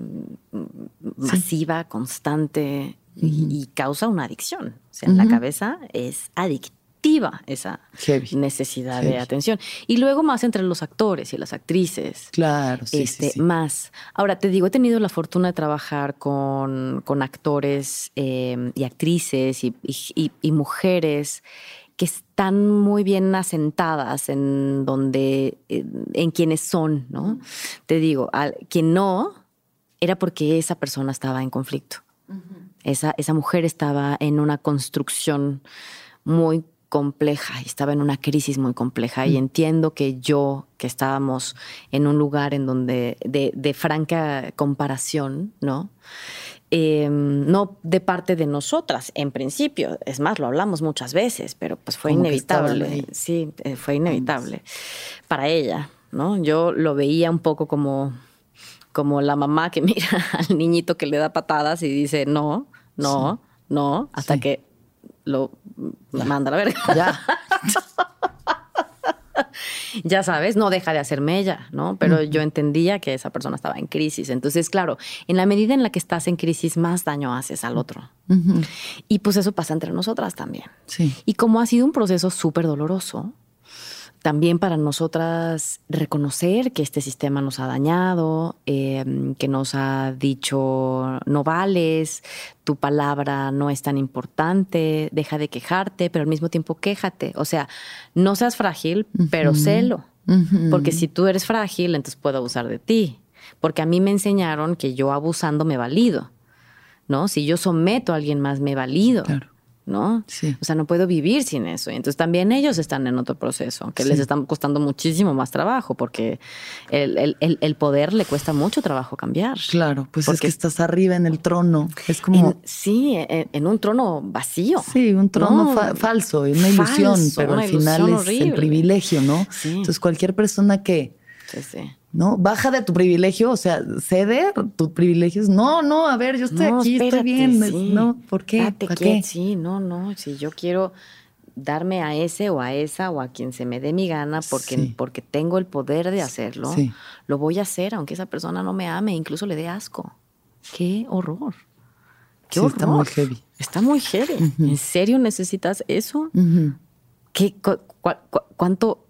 masiva, constante y, y causa una adicción. O sea, en la cabeza es adictiva. Activa esa Heavy. necesidad de atención. Y luego más entre los actores y las actrices. Claro, sí, este, sí, sí. Más. Ahora, te digo, he tenido la fortuna de trabajar con, con actores eh, y actrices y, y- y- y mujeres que están muy bien asentadas en donde, en, en quienes son, ¿no? Te digo, al, quien no, era porque esa persona estaba en conflicto. Esa, esa mujer estaba en una construcción muy compleja y estaba en una crisis muy compleja. Y entiendo que yo, que estábamos en un lugar en donde de, de franca comparación, ¿no? Eh, no de parte de nosotras, en principio. Es más, lo hablamos muchas veces, pero pues fue Como inevitable. Sí, eh, fue inevitable para ella, ¿no? Yo lo veía un poco como, como la mamá que *laughs* mira al niñito que le da patadas y dice no, no, no, hasta Sí. que lo Ya. manda a la verga. Ya. *laughs* ya sabes, no deja de hacerme ella, ¿no? Pero yo entendía que esa persona estaba en crisis. Entonces, claro, en la medida en la que estás en crisis, más daño haces al otro. Y pues eso pasa entre nosotras también. Sí. Y como ha sido un proceso súper doloroso, también para nosotras reconocer que este sistema nos ha dañado, eh, que nos ha dicho no vales, tu palabra no es tan importante, deja de quejarte, pero al mismo tiempo quéjate. O sea, no seas frágil, pero. Ujú. Porque si tú eres frágil, entonces puedo abusar de ti. Porque a mí me enseñaron que yo abusando me valido. ¿No? Si yo someto a alguien más, me valido. Claro. ¿No? Sí. O sea, no puedo vivir sin eso. Y entonces también ellos están en otro proceso, que les está costando muchísimo más trabajo, porque el, el- el- el poder le cuesta mucho trabajo cambiar. Claro, pues es que estás arriba en el trono. Es como. En- sí, en, en un trono vacío. Sí, un trono No, fa- falso, una ilusión, falso, pero una al final es el privilegio, ¿no? Sí. Entonces, cualquier persona que Sí, sí. No baja de tu privilegio, o sea, ceder tu privilegio es no, no, a ver, yo estoy No, aquí, espérate, estoy bien. sí. No, ¿por qué? Date ¿Para quiet, qué? Sí, no, no. Si yo quiero darme a ese o a esa o a quien se me dé mi gana porque, Sí. porque tengo el poder de hacerlo, Sí. lo voy a hacer aunque esa persona no me ame, incluso le dé asco. Qué horror. Qué horror. está muy heavy. Está muy heavy. ¿En serio necesitas eso? ¿Qué, cu- cu- cu- ¿Cuánto,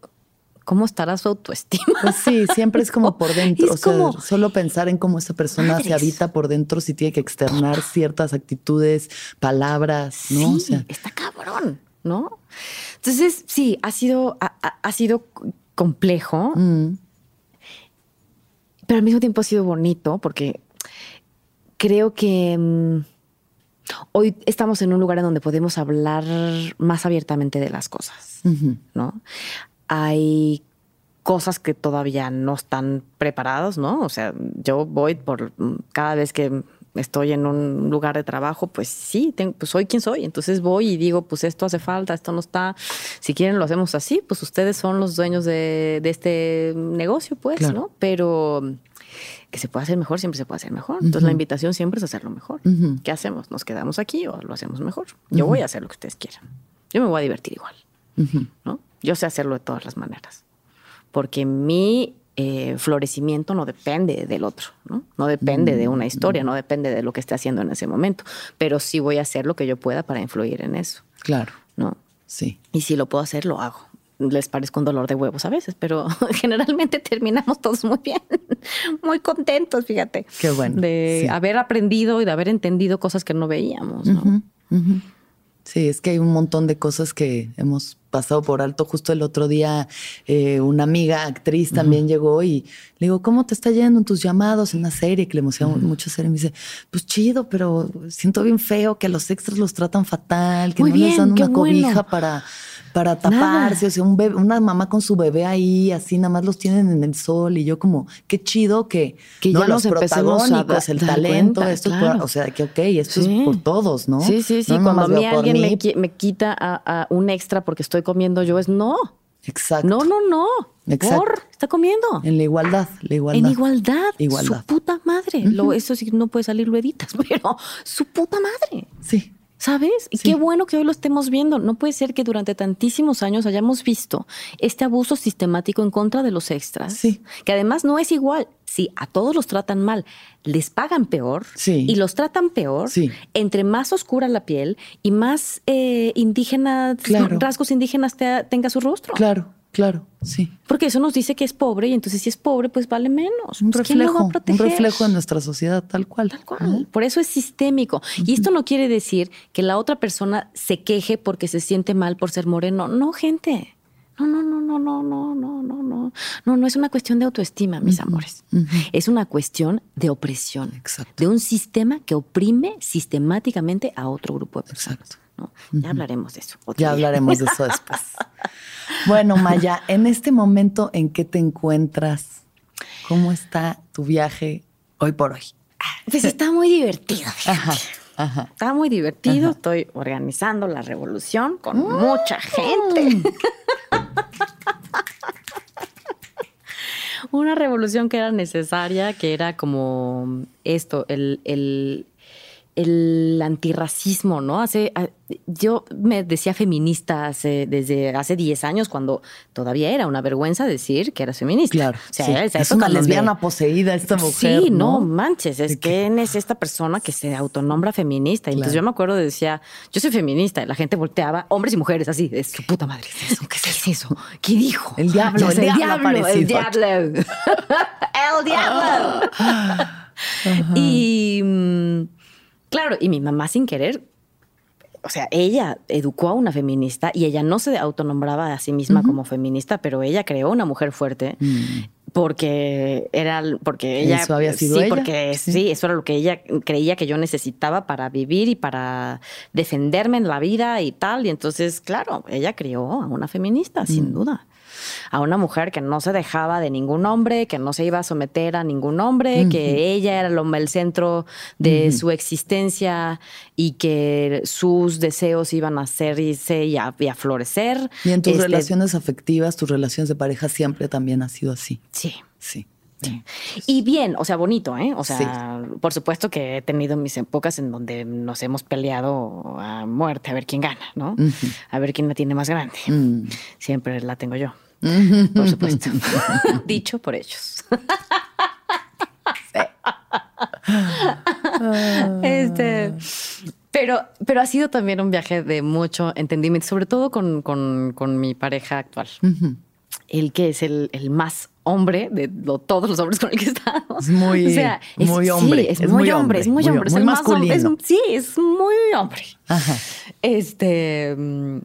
cómo estará su autoestima? Pues sí, siempre es como por *laughs* dentro. Es o sea, como- solo pensar en cómo esa persona se habita por dentro si tiene que externar ciertas actitudes, palabras, ¿no? Sí, O sea, está cabrón, ¿no? Entonces, sí, ha sido, ha, sido complejo, mm, pero al mismo tiempo ha sido bonito porque creo que mm, hoy estamos en un lugar en donde podemos hablar más abiertamente de las cosas. ¿no? Hay cosas que todavía no están preparadas, ¿no? O sea, yo voy por cada vez que estoy en un lugar de trabajo, pues sí, tengo, pues soy quien soy. Entonces voy y digo, pues esto hace falta, esto no está. Si quieren lo hacemos así, pues ustedes son los dueños de, de este negocio, pues, Claro. ¿no? Pero que se puede hacer mejor, siempre se puede hacer mejor. Entonces la invitación siempre es hacerlo mejor. ¿Qué hacemos? ¿Nos quedamos aquí o lo hacemos mejor? Yo voy a hacer lo que ustedes quieran. Yo me voy a divertir igual. ¿no? Yo sé hacerlo de todas las maneras. Porque mi eh, florecimiento no depende del otro, ¿no? No depende de una historia, no depende de lo que esté haciendo en ese momento. Pero sí voy a hacer lo que yo pueda para influir en eso, Claro, ¿no? sí. Y si lo puedo hacer, lo hago. Les parezco un dolor de huevos a veces, pero *laughs* generalmente terminamos todos muy bien, *laughs* muy contentos, fíjate. Qué bueno, De sí. haber aprendido y de haber entendido cosas que no veíamos, ¿no? Sí, es que hay un montón de cosas que hemos pasado por alto. Justo el otro día eh, una amiga actriz también llegó y le digo, ¿cómo te está yendo en tus llamados en la serie? Que le emociona mucho serie. Y me dice, pues chido, pero siento bien feo que a los extras los tratan fatal, que Muy no les bien, dan qué una bueno. cobija para, para taparse. O sea, un bebé- una mamá con su bebé ahí, así nada más los tienen en el sol. Y yo como, qué chido que, Que ¿no? ya los a protagónicos, da- el talento, cuenta, esto es por- o sea, que ok, esto Sí. es por todos, ¿no? Sí, sí, sí. No Cuando a mí alguien me, mí. qui- me quita a, a un extra porque estoy comiendo yo, es no. Exacto. No, no, no. Exacto. Por, está comiendo. En la igualdad, la igualdad. En igualdad. Igualdad. Su puta madre. Lo, eso sí no puede salir, lo editas, *laughs* pero su puta madre. Sí. ¿Sabes? Y qué bueno que hoy lo estemos viendo. No puede ser que durante tantísimos años hayamos visto este abuso sistemático en contra de los extras. Sí. Que además no es igual. Si a todos los tratan mal, les pagan peor Sí. y los tratan peor, Sí. entre más oscura la piel y más eh, indígenas, Claro. rasgos indígenas te- tenga su rostro. Claro, claro, sí. Porque eso nos dice que es pobre y entonces si es pobre, pues vale menos. Un Pues, ¿quién lo va a reflejo, un proteger? reflejo en nuestra sociedad tal cual. Tal cual. Por eso es sistémico. Y esto no quiere decir que la otra persona se queje porque se siente mal por ser moreno. No, gente. No, no, no, no, no, no, no, no, no. No, no es una cuestión de autoestima, mis amores. Es una cuestión de opresión. Exacto. De un sistema que oprime sistemáticamente a otro grupo de personas. Exacto. ¿no? Ya hablaremos de eso. Ya día. hablaremos de *laughs* eso después. Bueno, Maya, en este momento, ¿en qué te encuentras? ¿Cómo está tu viaje hoy por hoy? Pues está muy divertido. Ajá, ajá. Está muy divertido. Estoy organizando la revolución con mucha gente. *laughs* Una revolución que era necesaria, que era como esto, el, el, el antirracismo, ¿no? Hace, yo me decía feminista hace- desde hace 10 años, cuando todavía era una vergüenza decir que eras feminista. Claro. O sea, sí. esa Es una lesbiana poseída esta mujer. Sí, no, ¿no? manches, es De que- es esta persona que se autonombra feminista. Y Entonces yo me acuerdo de decía, yo soy feminista, y la gente volteaba, hombres y mujeres, así, es su puta madre, ¿qué es eso? ¿Qué es eso? *laughs* ¿Qué dijo? El diablo, el diablo el diablo. *laughs* *laughs* el diablo. y mm, claro, y mi mamá sin querer o sea, ella educó a una feminista y ella no se autonombraba a sí misma como feminista, pero ella creó una mujer fuerte porque era porque ella Mm. Eso había sido sí, ella, porque sí. sí. eso era lo que ella creía que yo necesitaba para vivir y para defenderme en la vida y tal y entonces, claro, ella crió a una feminista, Mm. sin duda. A una mujer que no se dejaba de ningún hombre, que no se iba a someter a ningún hombre, que ella era lo- el centro de su existencia y que sus deseos iban a hacerse y a, y a florecer. Y en tus Este, relaciones afectivas, tus relaciones de pareja siempre también ha sido así. Sí. Sí. Y bien, o sea, bonito, ¿eh? O sea, por supuesto que he tenido mis épocas en donde nos hemos peleado a muerte, a ver quién gana, ¿no? A ver quién la tiene más grande. Mm. Siempre la tengo yo, por supuesto. *laughs* Dicho por ellos. este, pero, pero ha sido también un viaje de mucho entendimiento, sobre todo con, con- con mi pareja actual. El que es el, el más hombre de lo- todos los hombres con el que estamos. Es muy- muy sí, hombre, es, muy hombre, es muy muy- hombre. es muy más masculino. es- sí, es muy hombre. Ajá. Este. mm,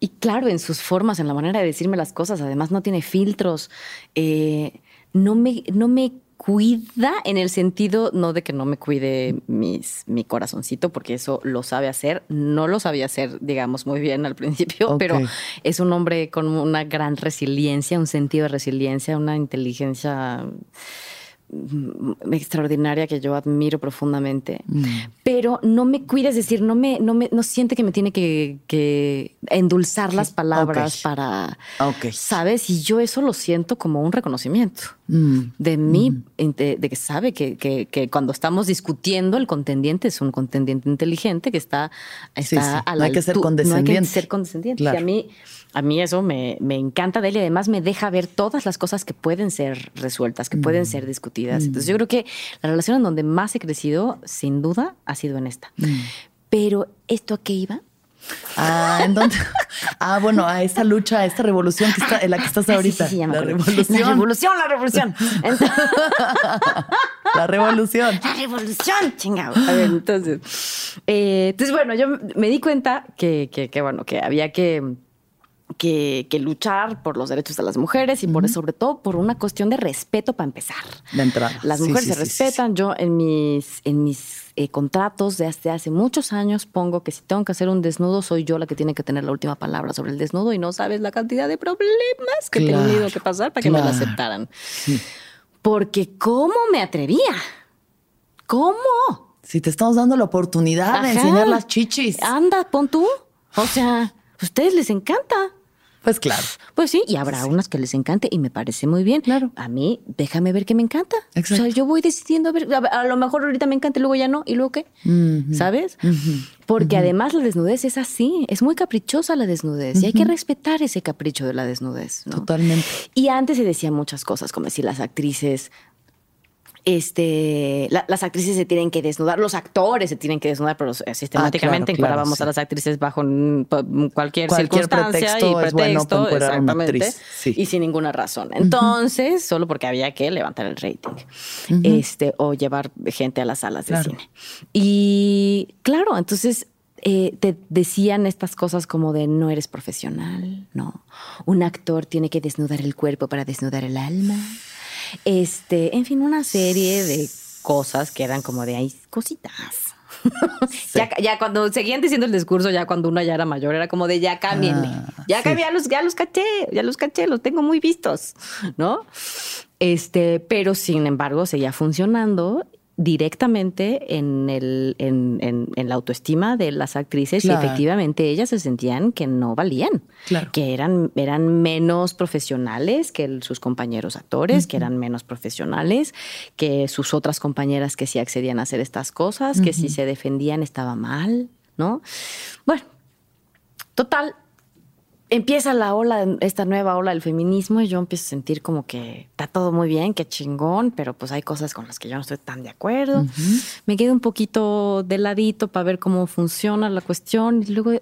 Y claro, en sus formas, en la manera de decirme las cosas, además no tiene filtros. eh, no, me, no me cuida en el sentido, no de que no me cuide mis, mi corazoncito, porque eso lo sabe hacer. No lo sabía hacer, digamos, muy bien al principio, pero es un hombre con una gran resiliencia, un sentido de resiliencia, una inteligencia extraordinaria que yo admiro profundamente, pero no me cuida, es decir, no me, no me, no siente que me tiene que, que endulzar las palabras para. ¿sabes? Y yo eso lo siento como un reconocimiento Mm. de mí, de, de que sabe que, que- que cuando estamos discutiendo, el contendiente es un contendiente inteligente que está, Sí, está sí. a No la hay que ser altu- No hay que condescendiente. ser condescendiente. Claro. Y a mí, a mí eso me, me encanta de él y además me deja ver todas las cosas que pueden ser resueltas, que pueden Mm. ser discutidas. Entonces yo creo que la relación en donde más he crecido, sin duda, ha sido en esta. Mm. Pero, ¿esto a qué iba? Ah, ¿en dónde? *laughs* Ah, bueno, a esta lucha, a esta revolución que está, en la que estás Ah, sí, ahorita. sí, sí, la revolución. La revolución, la revolución. Entonces- *laughs* La revolución. La revolución, chingado. A ver, entonces. eh, entonces, bueno, yo me di cuenta que, que, que, bueno, que había que, que, que luchar por los derechos de las mujeres y por sobre todo por una cuestión de respeto para empezar. De entrada. Las mujeres sí, se sí, respetan. Yo en mis, en mis eh, contratos de hace, hace muchos años pongo que si tengo que hacer un desnudo, soy yo la que tiene que tener la última palabra sobre el desnudo y no sabes la cantidad de problemas que he tenido que pasar para que me lo aceptaran. Porque ¿cómo me atrevía? ¿Cómo? Si te estamos dando la oportunidad de enseñar las chichis. Anda, pon tú. O sea, a ustedes les encanta. Pues claro. Pues sí, y habrá unas que les encante y me parece muy bien. Claro. A mí, déjame ver qué me encanta. Exacto. O sea, yo voy decidiendo a ver, a, a lo mejor ahorita me encanta y luego ya no, y luego qué. ¿Sabes? Porque además la desnudez es así, es muy caprichosa la desnudez y hay que respetar ese capricho de la desnudez. ¿no? Totalmente. Y antes se decían muchas cosas, como si las actrices, este, la- las actrices se tienen que desnudar, los actores se tienen que desnudar, pero sistemáticamente Ah, claro, claro, encuadrábamos sí. a las actrices bajo cualquier, Cualquier circunstancia pretexto y bueno pretexto, a una actriz, sí. y sin ninguna razón. Entonces, solo porque había que levantar el rating, este, o llevar gente a las salas de cine. Y claro, entonces eh, te decían estas cosas como de no eres profesional, no. Un actor tiene que desnudar el cuerpo para desnudar el alma. Este, en fin, una serie de cosas que eran como de ahí cositas. Ya, ya cuando seguían diciendo el discurso, ya cuando uno ya era mayor, era como de ya cámbienle. Ah, ya sí. cambié, ya los, ya los caché, ya los caché, los tengo muy vistos, ¿no? Este, pero sin embargo, seguía funcionando directamente en, el, en, en- en la autoestima de las actrices Claro. y efectivamente ellas se sentían que no valían, Claro. que eran, eran menos profesionales que el- sus compañeros actores, que eran menos profesionales, que sus otras compañeras que sí accedían a hacer estas cosas, que si se defendían estaba mal, ¿no? Bueno, total, empieza la ola, esta nueva ola del feminismo y yo empiezo a sentir como que está todo muy bien, que chingón, pero pues hay cosas con las que yo no estoy tan de acuerdo. Me quedo un poquito de ladito para ver cómo funciona la cuestión y luego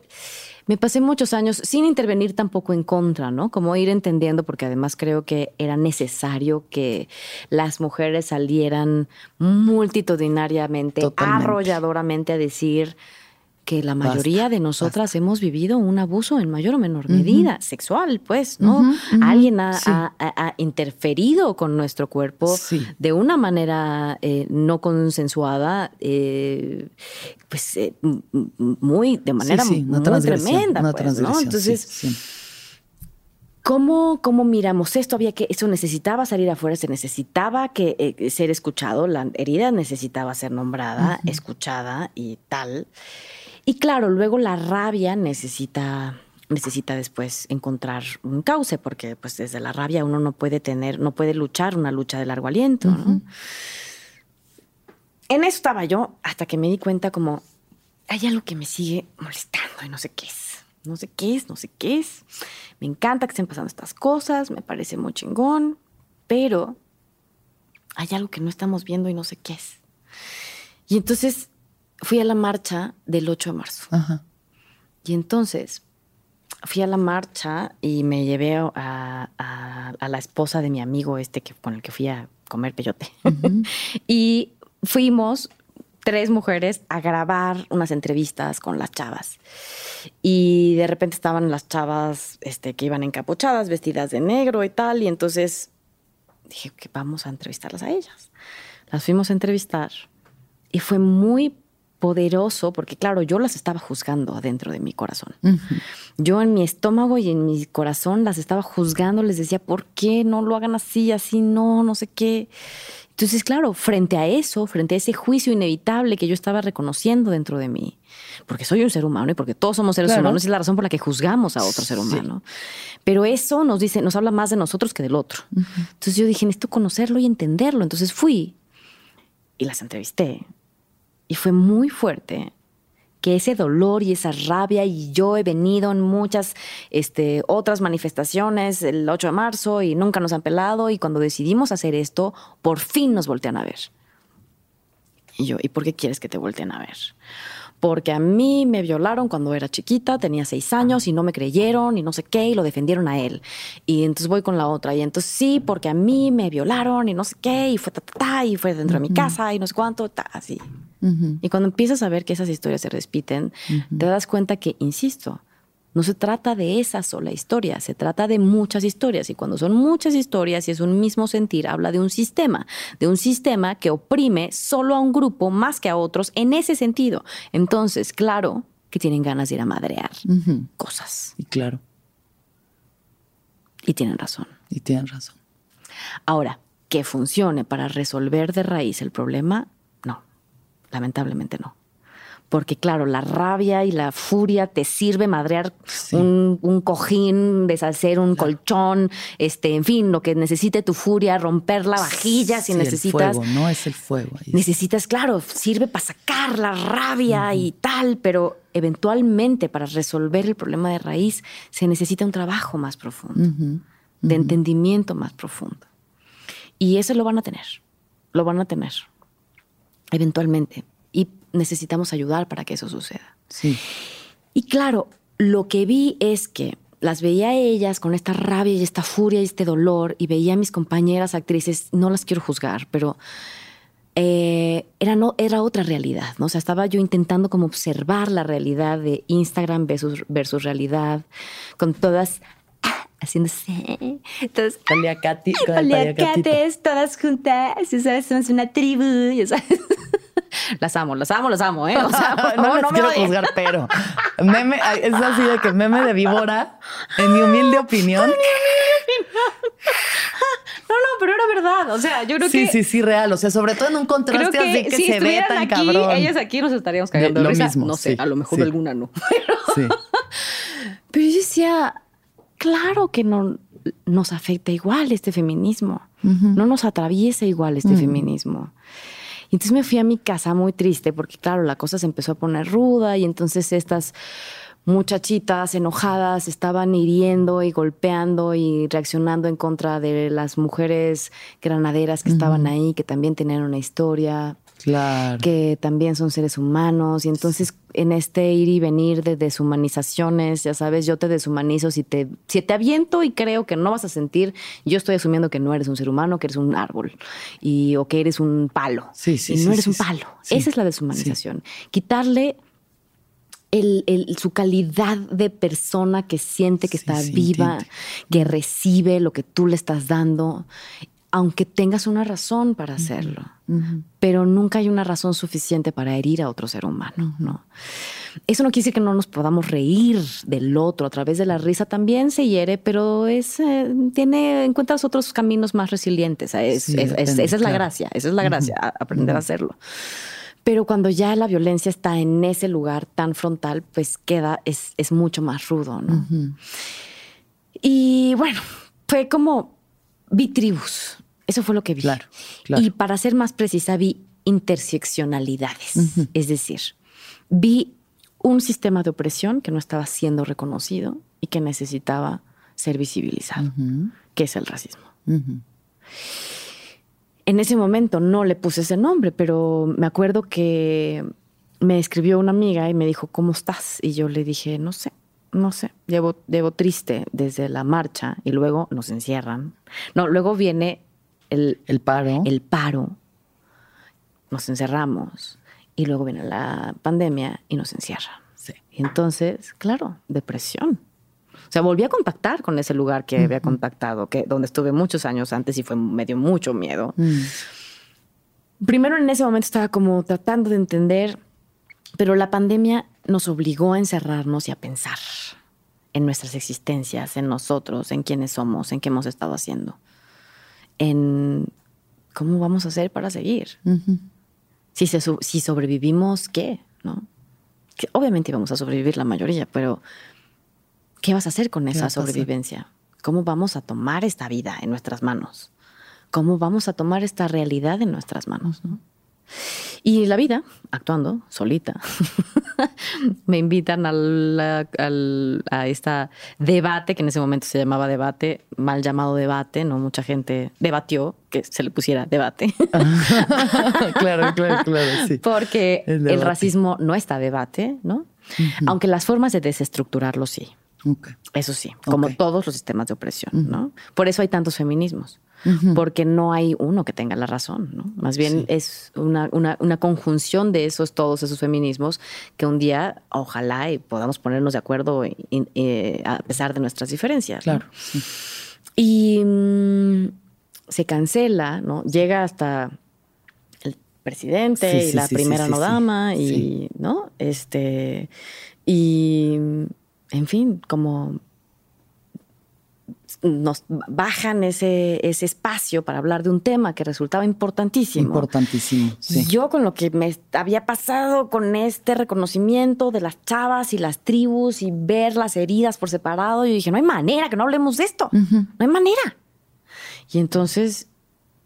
me pasé muchos años sin intervenir tampoco en contra, ¿no? Como ir entendiendo, porque además creo que era necesario que las mujeres salieran multitudinariamente, Totalmente. arrolladoramente a decir que la Basta, mayoría de nosotras hemos vivido un abuso en mayor o menor medida, sexual, pues, ¿no? Alguien ha, sí. ha- ha- ha interferido con nuestro cuerpo Sí. de una manera eh, no consensuada, eh, pues eh, muy, de manera Sí, muy transgresión, tremenda, una pues, ¿no? Entonces. ¿Cómo, ¿Cómo miramos esto? Había que, eso necesitaba salir afuera, se necesitaba que eh, ser escuchado, la herida necesitaba ser nombrada, escuchada y tal. Y claro, luego la rabia necesita, necesita después encontrar un cauce, porque pues desde la rabia uno no puede tener, no puede luchar una lucha de largo aliento, ¿no? En eso estaba yo hasta que me di cuenta como hay algo que me sigue molestando y no sé qué es. No sé qué es, no sé qué es. Me encanta que estén pasando estas cosas, me parece muy chingón, pero hay algo que no estamos viendo y no sé qué es. Y entonces fui a la marcha del 8 de marzo. Ajá. Y entonces fui a la marcha y me llevé a, a- a la esposa de mi amigo este que, con el que fui a comer peyote. *laughs* y fuimos tres mujeres a grabar unas entrevistas con las chavas. Y de repente estaban las chavas este, que iban encapuchadas, vestidas de negro y tal. Y entonces dije que vamos a entrevistarlas a ellas. Las fuimos a entrevistar y fue muy poderoso porque, claro, yo las estaba juzgando adentro de mi corazón. Yo en mi estómago y en mi corazón las estaba juzgando, les decía, ¿por qué no lo hagan así, así, no, no sé qué? Entonces, claro, frente a eso, frente a ese juicio inevitable que yo estaba reconociendo dentro de mí, porque soy un ser humano y porque todos somos seres Claro. humanos, es la razón por la que juzgamos a otro ser Sí. humano. Pero eso nos dice, nos habla más de nosotros que del otro. Entonces yo dije, necesito conocerlo y entenderlo. Entonces fui y las entrevisté. Y fue muy fuerte que ese dolor y esa rabia, y yo he venido en muchas este, otras manifestaciones el 8 de marzo y nunca nos han pelado, y cuando decidimos hacer esto, por fin nos voltean a ver. Y yo, ¿y por qué quieres que te volteen a ver? Porque a mí me violaron cuando era chiquita, tenía seis años y no me creyeron y no sé qué, y lo defendieron a él. Y entonces voy con la otra, y entonces sí, porque a mí me violaron y no sé qué, y fue ta, ta, ta, y fue dentro de mi casa y no sé cuánto, ta, así. Y cuando empiezas a ver que esas historias se repiten, te das cuenta que, insisto, no se trata de esa sola historia, se trata de muchas historias. Y cuando son muchas historias y es un mismo sentir, habla de un sistema, de un sistema que oprime solo a un grupo más que a otros en ese sentido. Entonces, claro que tienen ganas de ir a madrear cosas. Y claro, Y tienen razón. y tienen razón. Ahora, que funcione para resolver de raíz el problema, lamentablemente no. Porque claro, la rabia y la furia te sirve madrear un, un, cojín, deshacer un colchón, este, en fin, lo que necesite tu furia, romper la vajilla si necesitas. El fuego, no es el fuego. Necesitas, claro, sirve para sacar la rabia y tal, pero eventualmente para resolver el problema de raíz se necesita un trabajo más profundo, de entendimiento más profundo. Y eso lo van a tener, lo van a tener, eventualmente. Y necesitamos ayudar para que eso suceda. Sí. Y claro, lo que vi es que las veía a ellas con esta rabia y esta furia y este dolor y veía a mis compañeras actrices, no las quiero juzgar, pero eh, era, no, era otra realidad, ¿no? O sea, estaba yo intentando como observar la realidad de Instagram versus, versus realidad, con todas haciéndose. Todas, paliacati, paliacates, todas juntas, ya sabes, somos una tribu, ya sabes. *laughs* Las amo, las amo, las amo, ¿eh? O sea, *laughs* no, no, no me quiero juzgar, pero *laughs* meme, es así de que meme de víbora, en mi humilde opinión. No, no, pero era verdad. O sea, yo creo sí, que. Sí, sí, sí, real. O sea, sobre todo en un contraste así que se ve tan aquí, cabrón. Ellas aquí nos estaríamos cagando lo risa. mismo. No sé, sí, a lo mejor sí. alguna no. Sí. Pero yo decía, claro que no nos afecta igual este feminismo. Uh -huh. No nos atraviesa igual este uh -huh. feminismo. Y entonces me fui a mi casa muy triste porque, claro, la cosa se empezó a poner ruda y entonces estas muchachitas enojadas estaban hiriendo y golpeando y reaccionando en contra de las mujeres granaderas que uh -huh. estaban ahí, que también tenían una historia. Claro. Que también son seres humanos. Y entonces, en este ir y venir de deshumanizaciones, ya sabes, yo te deshumanizo si te, si te aviento y creo que no vas a sentir, yo estoy asumiendo que no eres un ser humano, que eres un árbol y, o que eres un palo. Sí, sí, y no sí, eres un palo. Esa es la deshumanización. Quitarle el, el, su calidad de persona que siente que Sí, está sí, viva, entiende. que recibe lo que tú le estás dando, aunque tengas una razón para hacerlo. Pero nunca hay una razón suficiente para herir a otro ser humano, ¿no? Eso no quiere decir que no nos podamos reír del otro. A través de la risa también se hiere, pero es, eh, tiene, encuentras otros caminos más resilientes. Es, Sí, es- depende, esa es la claro. gracia, esa es la gracia, aprender a hacerlo. Pero cuando ya la violencia está en ese lugar tan frontal, pues queda, es, es mucho más rudo, ¿no? Y bueno, fue como vi tribus. Eso fue lo que vi. Claro, claro. Y para ser más precisa, vi interseccionalidades. Es decir, vi un sistema de opresión que no estaba siendo reconocido y que necesitaba ser visibilizado, que es el racismo. En ese momento no le puse ese nombre, pero me acuerdo que me escribió una amiga y me dijo, ¿cómo estás? Y yo le dije, no sé, no sé, llevo, llevo triste desde la marcha y luego nos encierran. No, luego viene el, El paro. el paro, nos encerramos y luego viene la pandemia y nos encierran. Sí. Y entonces, claro, depresión. O sea, volví a contactar con ese lugar que había contactado, que, donde estuve muchos años antes y fue, me dio mucho miedo. Mm. Primero en ese momento estaba como tratando de entender, pero la pandemia nos obligó a encerrarnos y a pensar en nuestras existencias, en nosotros, en quiénes somos, en qué hemos estado haciendo, en cómo vamos a hacer para seguir. Si, se so- si sobrevivimos, ¿qué? ¿No? Que obviamente íbamos a sobrevivir la mayoría, pero ¿qué vas a hacer con esa sobrevivencia? ¿Cómo vamos a tomar esta vida en nuestras manos? ¿Cómo vamos a tomar esta realidad en nuestras manos? ¿no? Y la vida, actuando solita, *laughs* me invitan al, al- a esta debate, que en ese momento se llamaba debate, mal llamado debate, no mucha gente debatió que se le pusiera debate. *laughs* *laughs* claro, claro, claro, sí. Porque El racismo no está debate, ¿no? Aunque las formas de desestructurarlo sí. Eso sí, como todos los sistemas de opresión, ¿no? Por eso hay tantos feminismos, Porque no hay uno que tenga la razón, ¿no? Más bien Sí. es una, una- una conjunción de esos, todos esos feminismos, que un día, ojalá, y podamos ponernos de acuerdo y- y- a pesar de nuestras diferencias. ¿no? Claro. sí. Y mm, se cancela, ¿no? Llega hasta el presidente Sí, y la primera no dama y. ¿no? Este, y, en fin, como nos bajan ese, ese espacio para hablar de un tema que resultaba importantísimo. Importantísimo, sí. Yo con lo que me había pasado con este reconocimiento de las chavas y las tribus y ver las heridas por separado, yo dije, no hay manera que no hablemos de esto. No hay manera. Y entonces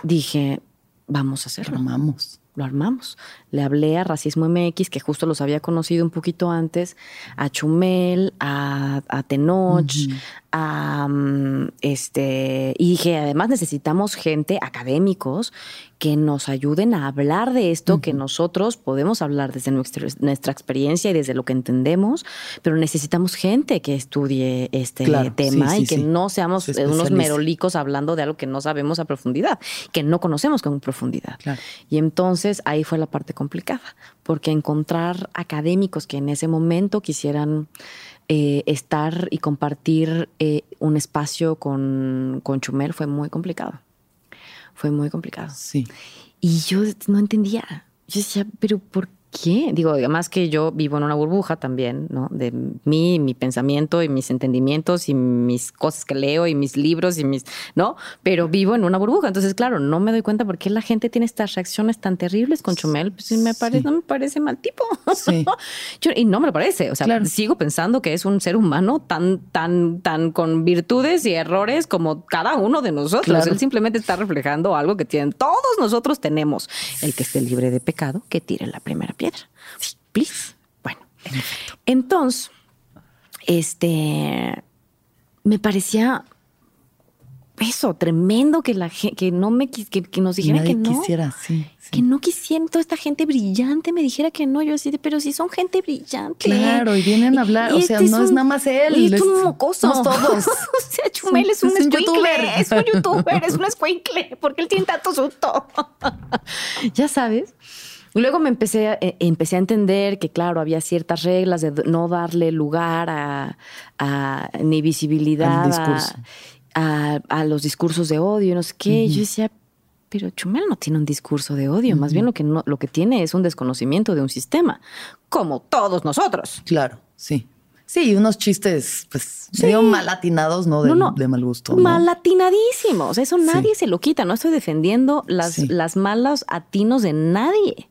dije, vamos a hacerlo. Armamos. Lo armamos. Le hablé a Racismo MX, que justo los había conocido un poquito antes, a Chumel, a, a Tenoch, a mm, este, y dije, además necesitamos gente, académicos, que nos ayuden a hablar de esto, que nosotros podemos hablar desde nuestra, nuestra experiencia y desde lo que entendemos, pero necesitamos gente que estudie este Claro, tema sí, sí, y que sí. no seamos Se unos merolicos hablando de algo que no sabemos a profundidad, que no conocemos con profundidad. Claro. Y entonces ahí fue la parte complicada, porque encontrar académicos que en ese momento quisieran eh, estar y compartir eh, un espacio con, con Chumel fue muy complicado. Fue muy complicado. Sí. Y yo no entendía. Yo decía, pero ¿por qué? Digo, además que yo vivo en una burbuja también, ¿no? De mí, mi pensamiento y mis entendimientos y mis cosas que leo y mis libros y mis, ¿no? Pero vivo en una burbuja. Entonces, claro, no me doy cuenta por qué la gente tiene estas reacciones tan terribles con Chumel. Pues me parece, Sí. no me parece mal tipo. Sí. *laughs* Yo- y no me lo parece. O sea, Claro. sigo pensando que es un ser humano tan, tan, tan con virtudes y errores como cada uno de nosotros. Claro. Él simplemente está reflejando algo que tienen, todos nosotros tenemos. El que esté libre de pecado, que tire la primera piedra. Sí, please. Bueno, entonces, este, me parecía eso, tremendo que la que no me que, que nos dijera nadie que no. quisiera, sí. sí. Que no quisieran toda esta gente brillante me dijera que no. Yo así de, pero si son gente brillante. Claro, y vienen a hablar, o sea, este no es nada más él, Y es un mocoso. todos. *laughs* o sea, Chumel es un, Es un youtuber. Es un youtuber, es un *laughs* escuincle. Porque él tiene tanto susto. ya sabes. Luego me empecé a, eh, empecé a entender que, claro, había ciertas reglas de no darle lugar a, a- ni visibilidad a-. A, los discursos de odio, no sé qué. Yo decía, pero Chumel no tiene un discurso de odio, más bien lo que, no, lo que tiene es un desconocimiento de un sistema, como todos nosotros. Claro, sí. Sí, unos chistes, pues, medio mal atinados, ¿no? De, No, no. de mal gusto. ¿no? Mal atinadísimos. Eso nadie se lo quita. No estoy defendiendo las, Sí. las malas atinos de nadie.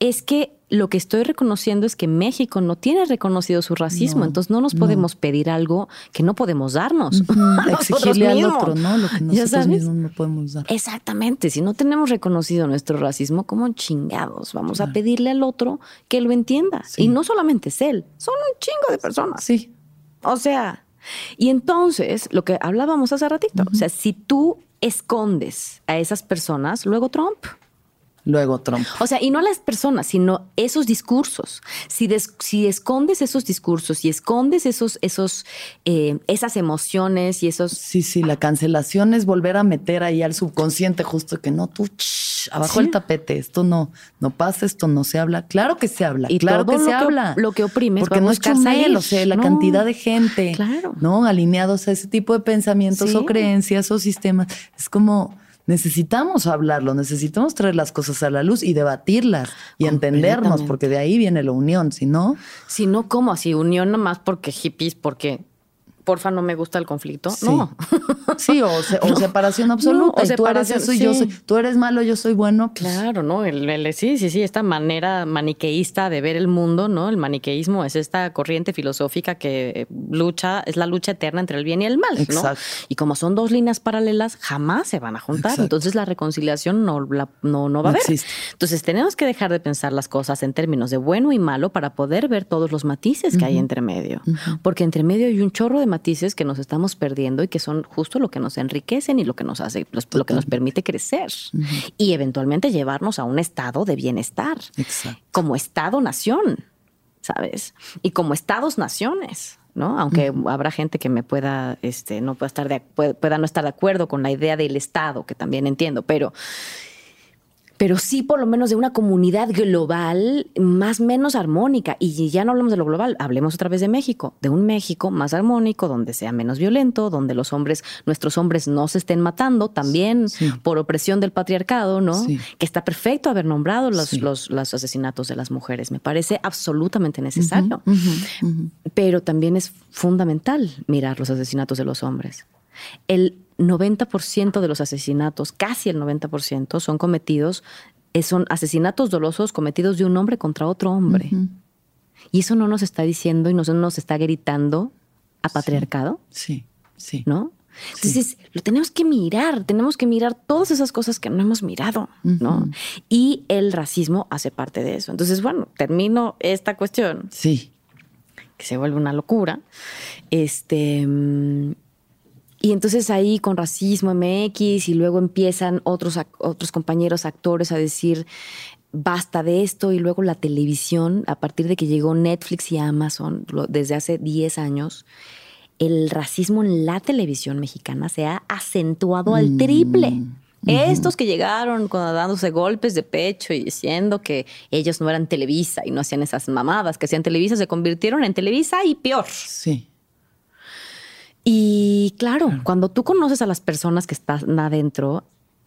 Es que lo que estoy reconociendo es que México no tiene reconocido su racismo. No, entonces no nos no. podemos pedir algo que no podemos darnos. *laughs* Exigirle al otro, ¿no? Lo que ¿Ya nosotros mismos no podemos dar. Exactamente. Si no tenemos reconocido nuestro racismo, como chingados vamos a pedirle al otro que lo entienda? Sí. Y no solamente es él, son un chingo de personas. Sí, O sea, y entonces lo que hablábamos hace ratito, o sea, si tú escondes a esas personas, luego Trump. Luego Trump. O sea, y no a las personas, sino esos discursos. Si, des- si escondes esos discursos y escondes esos, esos, eh, esas emociones y esos... Sí, sí, la cancelación es volver a meter ahí al subconsciente justo que no, tú, shh, abajo Sí. el tapete, esto no, no pasa, esto no se habla. Claro que se habla, Y claro todo que lo se que habla. lo que oprimes Porque no es chumel, o sea, la No. cantidad de gente, Claro. ¿no? Alineados a ese tipo de pensamientos Sí. o creencias o sistemas. Es como... Necesitamos hablarlo, necesitamos traer las cosas a la luz y debatirlas y entendernos, porque de ahí viene la unión, si no, Si no, ¿cómo? Así, unión nomás porque hippies, porque porfa no me gusta el conflicto. Sí. No. *laughs* sí, o, se- o *laughs* separación absoluta. o y tú eres separación, eso y yo sí. soy, tú eres malo, yo soy bueno. pues, Claro, ¿no? El, el- sí, sí, sí, esta manera maniqueísta de ver el mundo, ¿no? El maniqueísmo es esta corriente filosófica que eh, lucha, es la lucha eterna entre el bien y el mal, ¿no? Y como son dos líneas paralelas, jamás se van a juntar. Exacto. Entonces la reconciliación no, la- no, no va a haber. existe. Entonces tenemos que dejar de pensar las cosas en términos de bueno y malo para poder ver todos los matices que hay entre medio. Porque entre medio hay un chorro de matices que nos estamos perdiendo y que son justo lo que nos enriquecen y lo que nos hace, lo que nos permite crecer y eventualmente llevarnos a un estado de bienestar Exacto. como Estado-nación, ¿sabes? Y como Estados-naciones. ¿no? Aunque habrá gente que me pueda, este, no pueda estar de, pueda no estar de acuerdo con la idea del Estado, que también entiendo, pero, pero sí por lo menos de una comunidad global más menos armónica. Y ya no hablamos de lo global, hablemos otra vez de México, de un México más armónico, donde sea menos violento, donde los hombres, nuestros hombres no se estén matando también Sí. por opresión del patriarcado, ¿no? Sí. Que está perfecto haber nombrado los, Sí. los, los asesinatos de las mujeres. Me parece absolutamente necesario. Pero también es fundamental mirar los asesinatos de los hombres. el 90% de los asesinatos, casi el 90%, son cometidos, eh, son asesinatos dolosos cometidos de un hombre contra otro hombre. Y eso no nos está diciendo y no nos está gritando a patriarcado. Sí, sí. ¿No? Entonces, lo tenemos que mirar, tenemos que mirar todas esas cosas que no hemos mirado, ¿no? Y el racismo hace parte de eso. Entonces, bueno, termino esta cuestión. Sí. Que se vuelve una locura. Este. Y entonces ahí con racismo MX y luego empiezan otros, otros compañeros actores a decir, basta de esto y luego la televisión, a partir de que llegó Netflix y Amazon desde hace 10 años, el racismo en la televisión mexicana se ha acentuado al triple. Mm, Estos que llegaron dándose golpes de pecho y diciendo que ellos no eran Televisa y no hacían esas mamadas que hacían Televisa, se convirtieron en Televisa y peor. Sí. Y claro, cuando tú conoces a las personas que están adentro,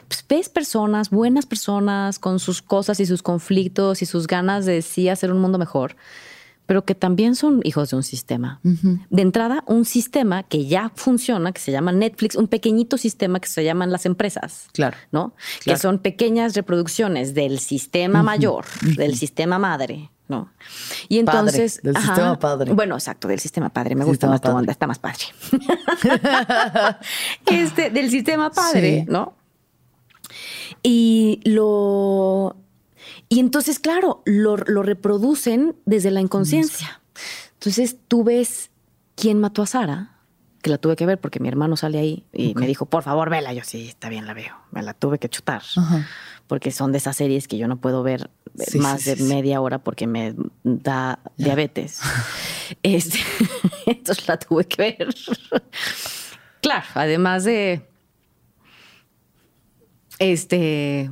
pues, ves personas, buenas personas, con sus cosas y sus conflictos y sus ganas de sí hacer un mundo mejor pero que también son hijos de un sistema. De entrada, un sistema que ya funciona, que se llama Netflix, un pequeñito sistema que se llaman las empresas. Claro. ¿No? Que son pequeñas reproducciones del sistema mayor, del sistema madre. ¿No? Y entonces. del sistema padre. Bueno, exacto, del sistema padre. Me gusta más tu onda, está más padre. *laughs* este, del sistema padre, ¿no? Y lo y entonces, claro, lo, reproducen desde la inconsciencia. Entonces tú ves quién mató a Sara, que la tuve que ver porque mi hermano sale ahí y me dijo, por favor, vela. Yo sí, está bien, la veo. Me la tuve que chutar. Porque son de esas series que yo no puedo ver más de media hora porque me da diabetes. *laughs* Este, *laughs* entonces la tuve que ver. claro, además de este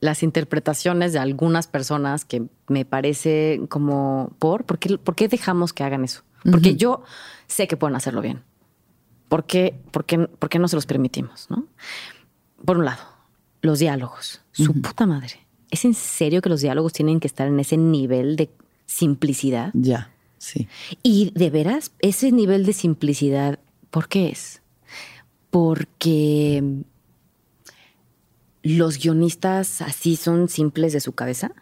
las interpretaciones de algunas personas que me parece como por, ¿por qué, dejamos que hagan eso? Porque yo sé que pueden hacerlo bien. ¿Por qué, por qué, por qué no se los permitimos? ¿no? Por un lado, los diálogos. Su puta madre. ¿Es en serio que los diálogos tienen que estar en ese nivel de simplicidad? Ya, sí. Y de veras, ese nivel de simplicidad, ¿por qué es? Porque los guionistas así son simples de su cabeza?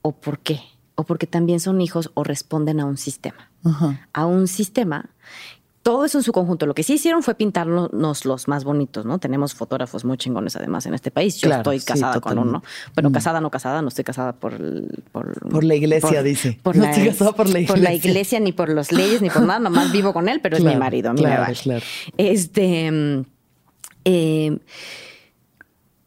¿O por qué? ¿O porque también son hijos o responden a un sistema? A un sistema. Todo eso en su conjunto. Lo que sí hicieron fue pintarnos los más bonitos, ¿no? Tenemos fotógrafos muy chingones además en este país. Yo estoy casada con uno. Bueno, mm. casada no casada, no estoy casada por... por, la iglesia, dice. Por no la, estoy casada por la iglesia. Por la iglesia, ni por las leyes, ni por nada. Nomás vivo con él, pero es mi marido. A mí me vale. Este... Mm, eh,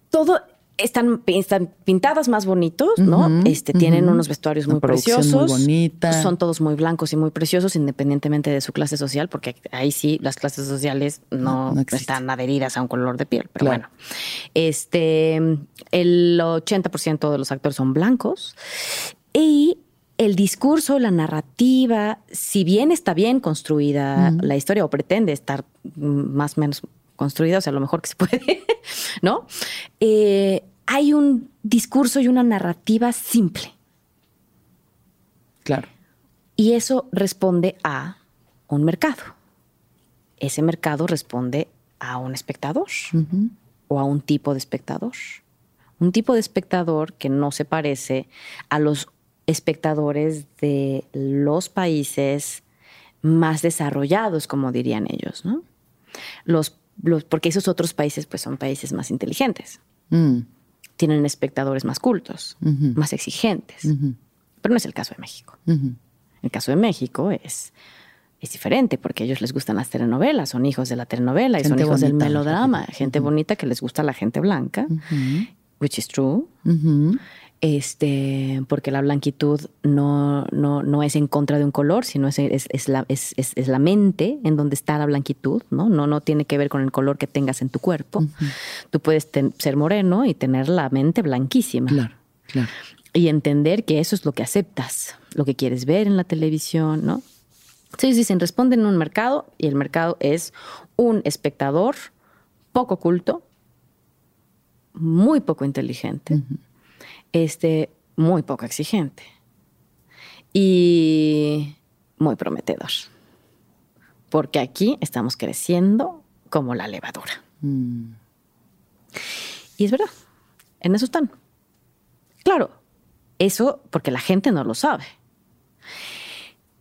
todo están, están, pintadas más bonitos, ¿no? este, Tienen unos vestuarios muy preciosos. Muy Son todos muy blancos y muy preciosos, independientemente de su clase social, porque ahí sí las clases sociales no, están adheridas a un color de piel. Pero bueno, este, el 80% de los actores son blancos y el discurso, la narrativa, si bien está bien construida la historia o pretende estar más o menos construida, o sea, lo mejor que se puede, *laughs* ¿no? Eh, hay un discurso y una narrativa simple. Claro. Y eso responde a un mercado. Ese mercado responde a un espectador o a un tipo de espectador. Un tipo de espectador que no se parece a los espectadores de los países más desarrollados, como dirían ellos, ¿no? Los porque esos otros países pues son países más inteligentes. Mm. Tienen espectadores más cultos, más exigentes. Pero no es el caso de México. El caso de México es, es diferente porque a ellos les gustan las telenovelas, son hijos de la telenovela y son hijos del melodrama. Gente bonita que les gusta la gente blanca, which is true este, porque la blanquitud no, no, no, es en contra de un color, sino es, es, la, es, la, mente en donde está la blanquitud, ¿no? No, no tiene que ver con el color que tengas en tu cuerpo. Tú puedes ser moreno y tener la mente blanquísima. Claro, claro. Y entender que eso es lo que aceptas, lo que quieres ver en la televisión, ¿no? Entonces dicen, responden en un mercado y el mercado es un espectador poco culto, muy poco inteligente este, muy poco exigente y muy prometedor. Porque aquí estamos creciendo como la levadura. Mm. Y es verdad, en eso están. Claro, eso porque la gente no lo sabe.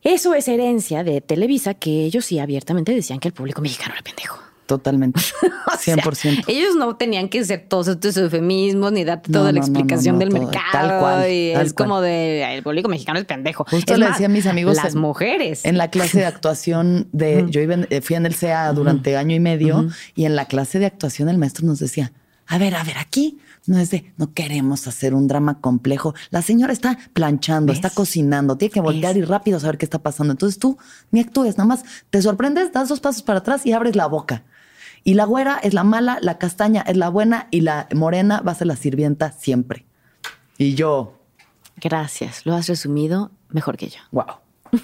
Eso es herencia de Televisa, que ellos sí abiertamente decían que el público mexicano era pendejo. Totalmente. *laughs* O sea, 100%. ellos no tenían que ser todos estos eufemismos ni dar toda la no, no, no, explicación no, del todo, mercado. tal cual, y tal es cual. como de el público mexicano es pendejo. Justo Es le decía a mis amigos Las en- mujeres. En la clase de *laughs* actuación de, yo iba en- fui en el CA durante año y medio y en la clase de actuación el maestro nos decía, a ver, a ver, aquí no es de, no queremos hacer un drama complejo. La señora está planchando, ¿Ves? está cocinando, tiene que voltear ¿Ves? y rápido saber qué está pasando. Entonces tú ni actúes, nada más te sorprendes, das dos pasos para atrás y abres la boca. Y la güera es la mala, la castaña es la buena y la morena va a ser la sirvienta siempre. Y yo, Gracias, lo has resumido mejor que yo. Wow.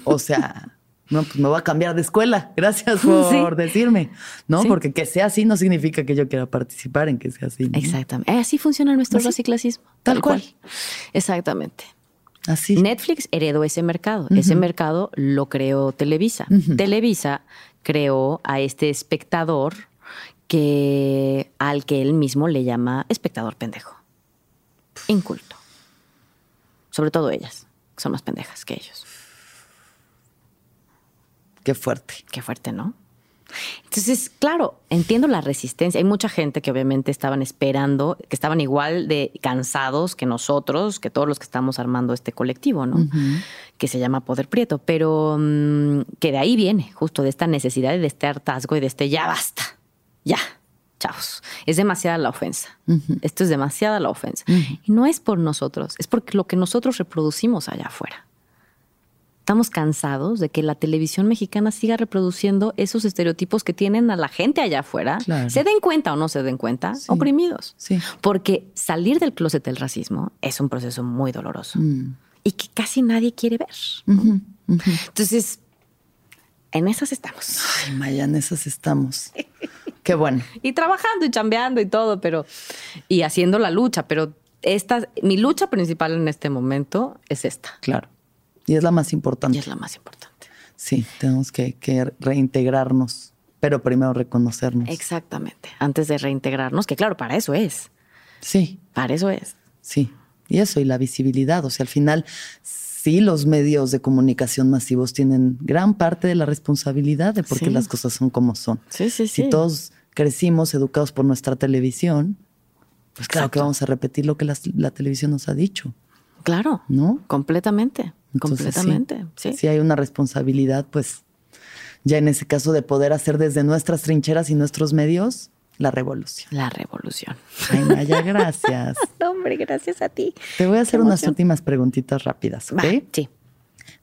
O sea, *laughs* no, pues me voy a cambiar de escuela. Gracias por Sí. decirme. No, Sí. porque que sea así no significa que yo quiera participar en que sea así. ¿no? Exactamente. Eh, Así funciona nuestro Así. raciclasismo. Tal cual. Exactamente. Así. Netflix heredó ese mercado. Ese mercado lo creó Televisa. Televisa creó a este espectador que al que él mismo le llama espectador pendejo. Inculto. Sobre todo ellas, que son más pendejas que ellos. Qué fuerte. Qué fuerte, ¿no? Entonces, claro, entiendo la resistencia. Hay mucha gente que obviamente estaban esperando, que estaban igual de cansados que nosotros, que todos los que estamos armando este colectivo, ¿no? Que se llama Poder Prieto, pero mm, que de ahí viene, justo de esta necesidad y de este hartazgo y de este ya basta, ya, chavos. Es demasiada la ofensa. Esto es demasiada la ofensa. Y no es por nosotros, es porque lo que nosotros reproducimos allá afuera. Estamos cansados de que la televisión mexicana siga reproduciendo esos estereotipos que tienen a la gente allá afuera, Claro. se den cuenta o no se den cuenta, Sí. oprimidos. Sí. Porque salir del closet del racismo es un proceso muy doloroso Mm. y que casi nadie quiere ver. Entonces, en esas estamos. Ay, Maya, en esas estamos. *laughs* Qué bueno. Y trabajando y chambeando y todo, pero. y haciendo la lucha. Pero esta, mi lucha principal en este momento es esta. Claro. Y es la más Y importante. es la más importante. Sí, tenemos que, que reintegrarnos, pero primero reconocernos. Exactamente. Antes de reintegrarnos, que claro, para eso es. Sí, Para eso es. Sí, y eso, y la visibilidad. O sea, al final, sí, los medios de comunicación masivos tienen gran parte de la responsabilidad de por qué Sí. las cosas son como son. Sí, sí, Si sí. todos crecimos educados por nuestra televisión, pues claro que vamos a repetir lo que la, televisión nos ha dicho, Claro. ¿no? Completamente. Entonces, sí, completamente. Sí. Si hay una responsabilidad, pues ya en ese caso de poder hacer desde nuestras trincheras y nuestros medios la revolución. La revolución. Ay, Maya, gracias. *laughs* Hombre, gracias a ti. Te voy a hacer unas últimas preguntitas rápidas, ¿ok? Va, sí.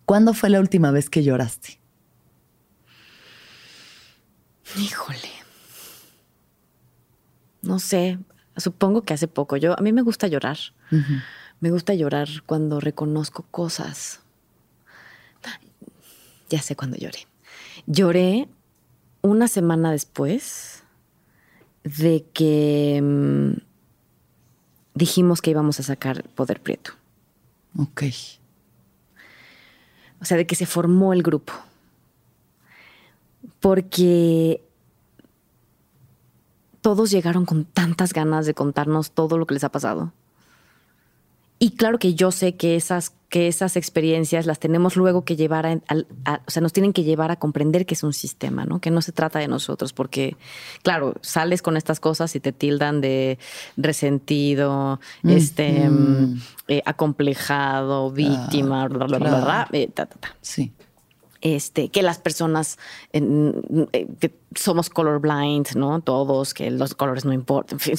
¿Cuándo fue la última vez que lloraste? Híjole. No sé, supongo que hace poco. Yo, a mí me gusta llorar. Me gusta llorar cuando reconozco cosas. Ya sé cuándo lloré. Lloré una semana después de que mm, dijimos que íbamos a sacar Poder Prieto. Ok. O sea, de que se formó el grupo. Porque todos llegaron con tantas ganas de contarnos todo lo que les ha pasado. Y claro que yo sé que esas, que esas experiencias las tenemos luego que llevar a, o sea, nos tienen que llevar a comprender que es un sistema, ¿no? Que no se trata de nosotros, porque, claro, sales con estas cosas y te tildan de resentido, este, mm, eh, acomplejado, víctima, bla, bla, bla, bla, bla, eh, Sí. este, que las personas eh, que somos colorblind, ¿no? Todos, que los colores no importan. En fin,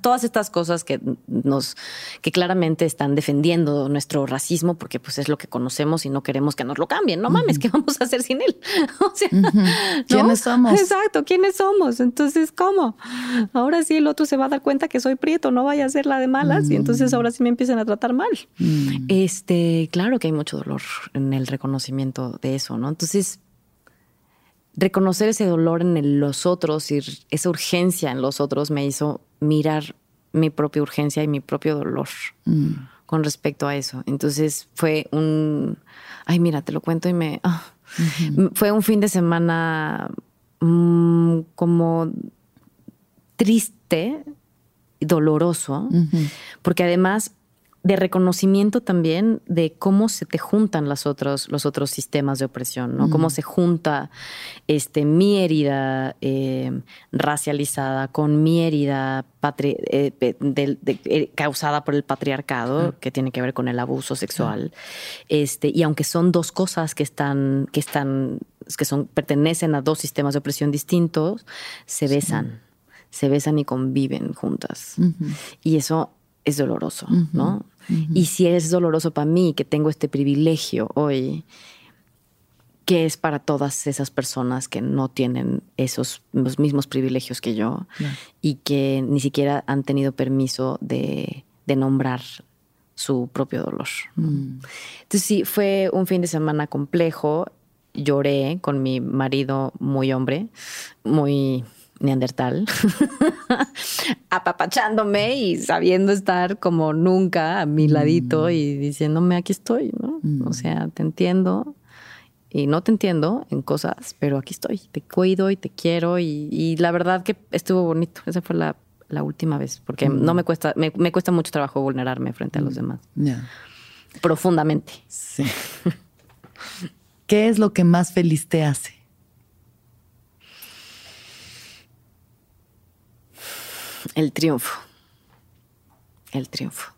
todas estas cosas que nos, que claramente están defendiendo nuestro racismo porque pues es lo que conocemos y no queremos que nos lo cambien. No mames, ¿qué vamos a hacer sin él? *laughs* O sea, ¿no? ¿Quiénes somos? Exacto, ¿quiénes somos? Entonces, ¿cómo? Ahora sí el otro se va a dar cuenta que soy prieto, no vaya a ser la de malas y entonces ahora sí me empiezan a tratar mal. Este, claro que hay mucho dolor en el reconocimiento de eso, ¿no? Entonces, reconocer ese dolor en los otros y esa urgencia en los otros me hizo mirar mi propia urgencia y mi propio dolor con respecto a eso. Entonces fue un, ay, mira, te lo cuento y me, ah. fue un fin de semana mm, como triste y doloroso, porque además de reconocimiento también de cómo se te juntan los otros, los otros sistemas de opresión, ¿no? Cómo se junta este, mi herida eh, racializada con mi herida eh, eh, causada por el patriarcado, que tiene que ver con el abuso sexual. Este, y aunque son dos cosas que están, que están, que son, pertenecen a dos sistemas de opresión distintos, se besan. Se besan y conviven juntas. Y eso es doloroso, ¿no? Y si es doloroso para mí que tengo este privilegio hoy, ¿qué es para todas esas personas que no tienen esos los mismos privilegios que yo y que ni siquiera han tenido permiso de, nombrar su propio dolor? Mm. Entonces sí, fue un fin de semana complejo. Lloré con mi marido muy hombre, muy neandertal, *laughs* apapachándome y sabiendo estar como nunca a mi ladito mm. y diciéndome aquí estoy, ¿no? Mm. O sea, te entiendo y no te entiendo en cosas, pero aquí estoy, te cuido y te quiero y, la verdad que estuvo bonito. Esa fue la, última vez, porque mm. no me cuesta, me, cuesta mucho trabajo vulnerarme frente a los demás. Profundamente. Sí. *laughs* ¿Qué es lo que más feliz te hace? El triunfo. El triunfo.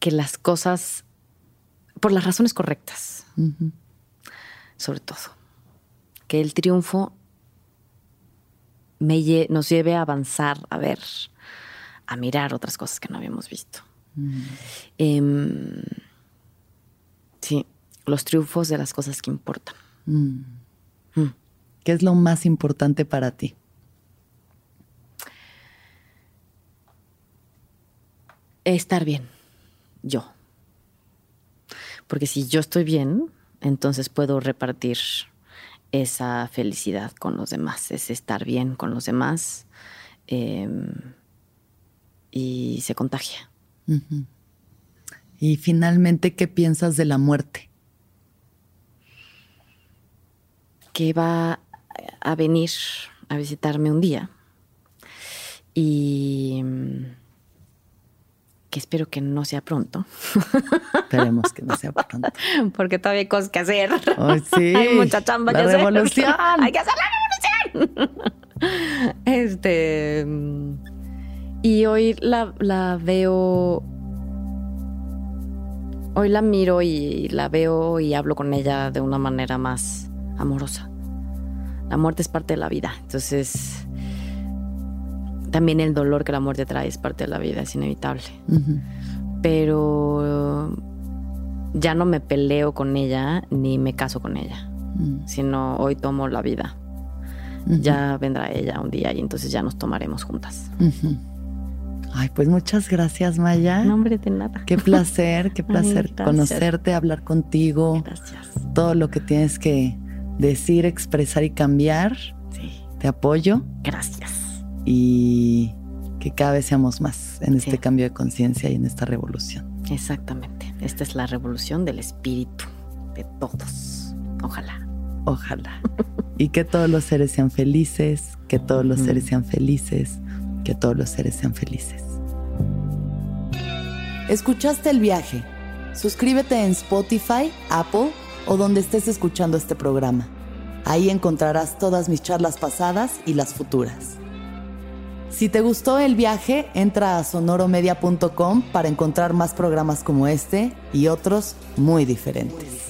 Que las cosas, por las razones correctas, sobre todo, que el triunfo me, nos lleve a avanzar, a ver, a mirar otras cosas que no habíamos visto. Em, sí, los triunfos de las cosas que importan. Mm. ¿Qué es lo más importante para ti? Estar bien, yo. Porque si yo estoy bien, entonces puedo repartir esa felicidad con los demás, es estar bien con los demás em, y se contagia. Y finalmente, ¿qué piensas de la muerte? Que va a venir a visitarme un día y que espero que no sea pronto. Esperemos que no sea pronto. *laughs* Porque todavía hay cosas que hacer. sí. *laughs* hay mucha chamba la que revolución. hacer. *laughs* hay que hacer la revolución. este. Y hoy la, la veo. Hoy la miro y la veo y hablo con ella de una manera más amorosa. La muerte es parte de la vida. Entonces también el dolor que la muerte trae es parte de la vida, es inevitable. Pero ya no me peleo con ella ni me caso con ella, mm. sino hoy tomo la vida. Ya vendrá ella un día y entonces ya nos tomaremos juntas. Ay, pues muchas gracias, Maya. No, hombre, de nada. Qué placer, qué *laughs* placer conocerte, hablar contigo. Gracias. Todo lo que tienes que decir, expresar y cambiar. Sí. Te apoyo. Gracias y que cada vez seamos más en este cambio de conciencia y en esta revolución. Exactamente. Esta es la revolución del espíritu de todos. Ojalá. Ojalá. y que todos los seres sean felices, que todos los seres sean felices, que todos los seres sean felices. ¿Escuchaste el viaje? Suscríbete en Spotify, Apple o donde estés escuchando este programa. Ahí encontrarás todas mis charlas pasadas y las futuras. Si te gustó el viaje, entra a sonoromedia.com para encontrar más programas como este y otros muy diferentes.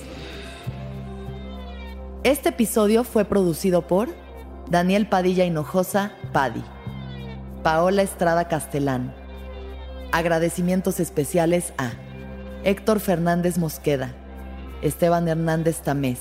Este episodio fue producido por Daniel Padilla Hinojosa, Padi, Paola Estrada Castelán. Agradecimientos especiales a Héctor Fernández Mosqueda, Esteban Hernández Tamés,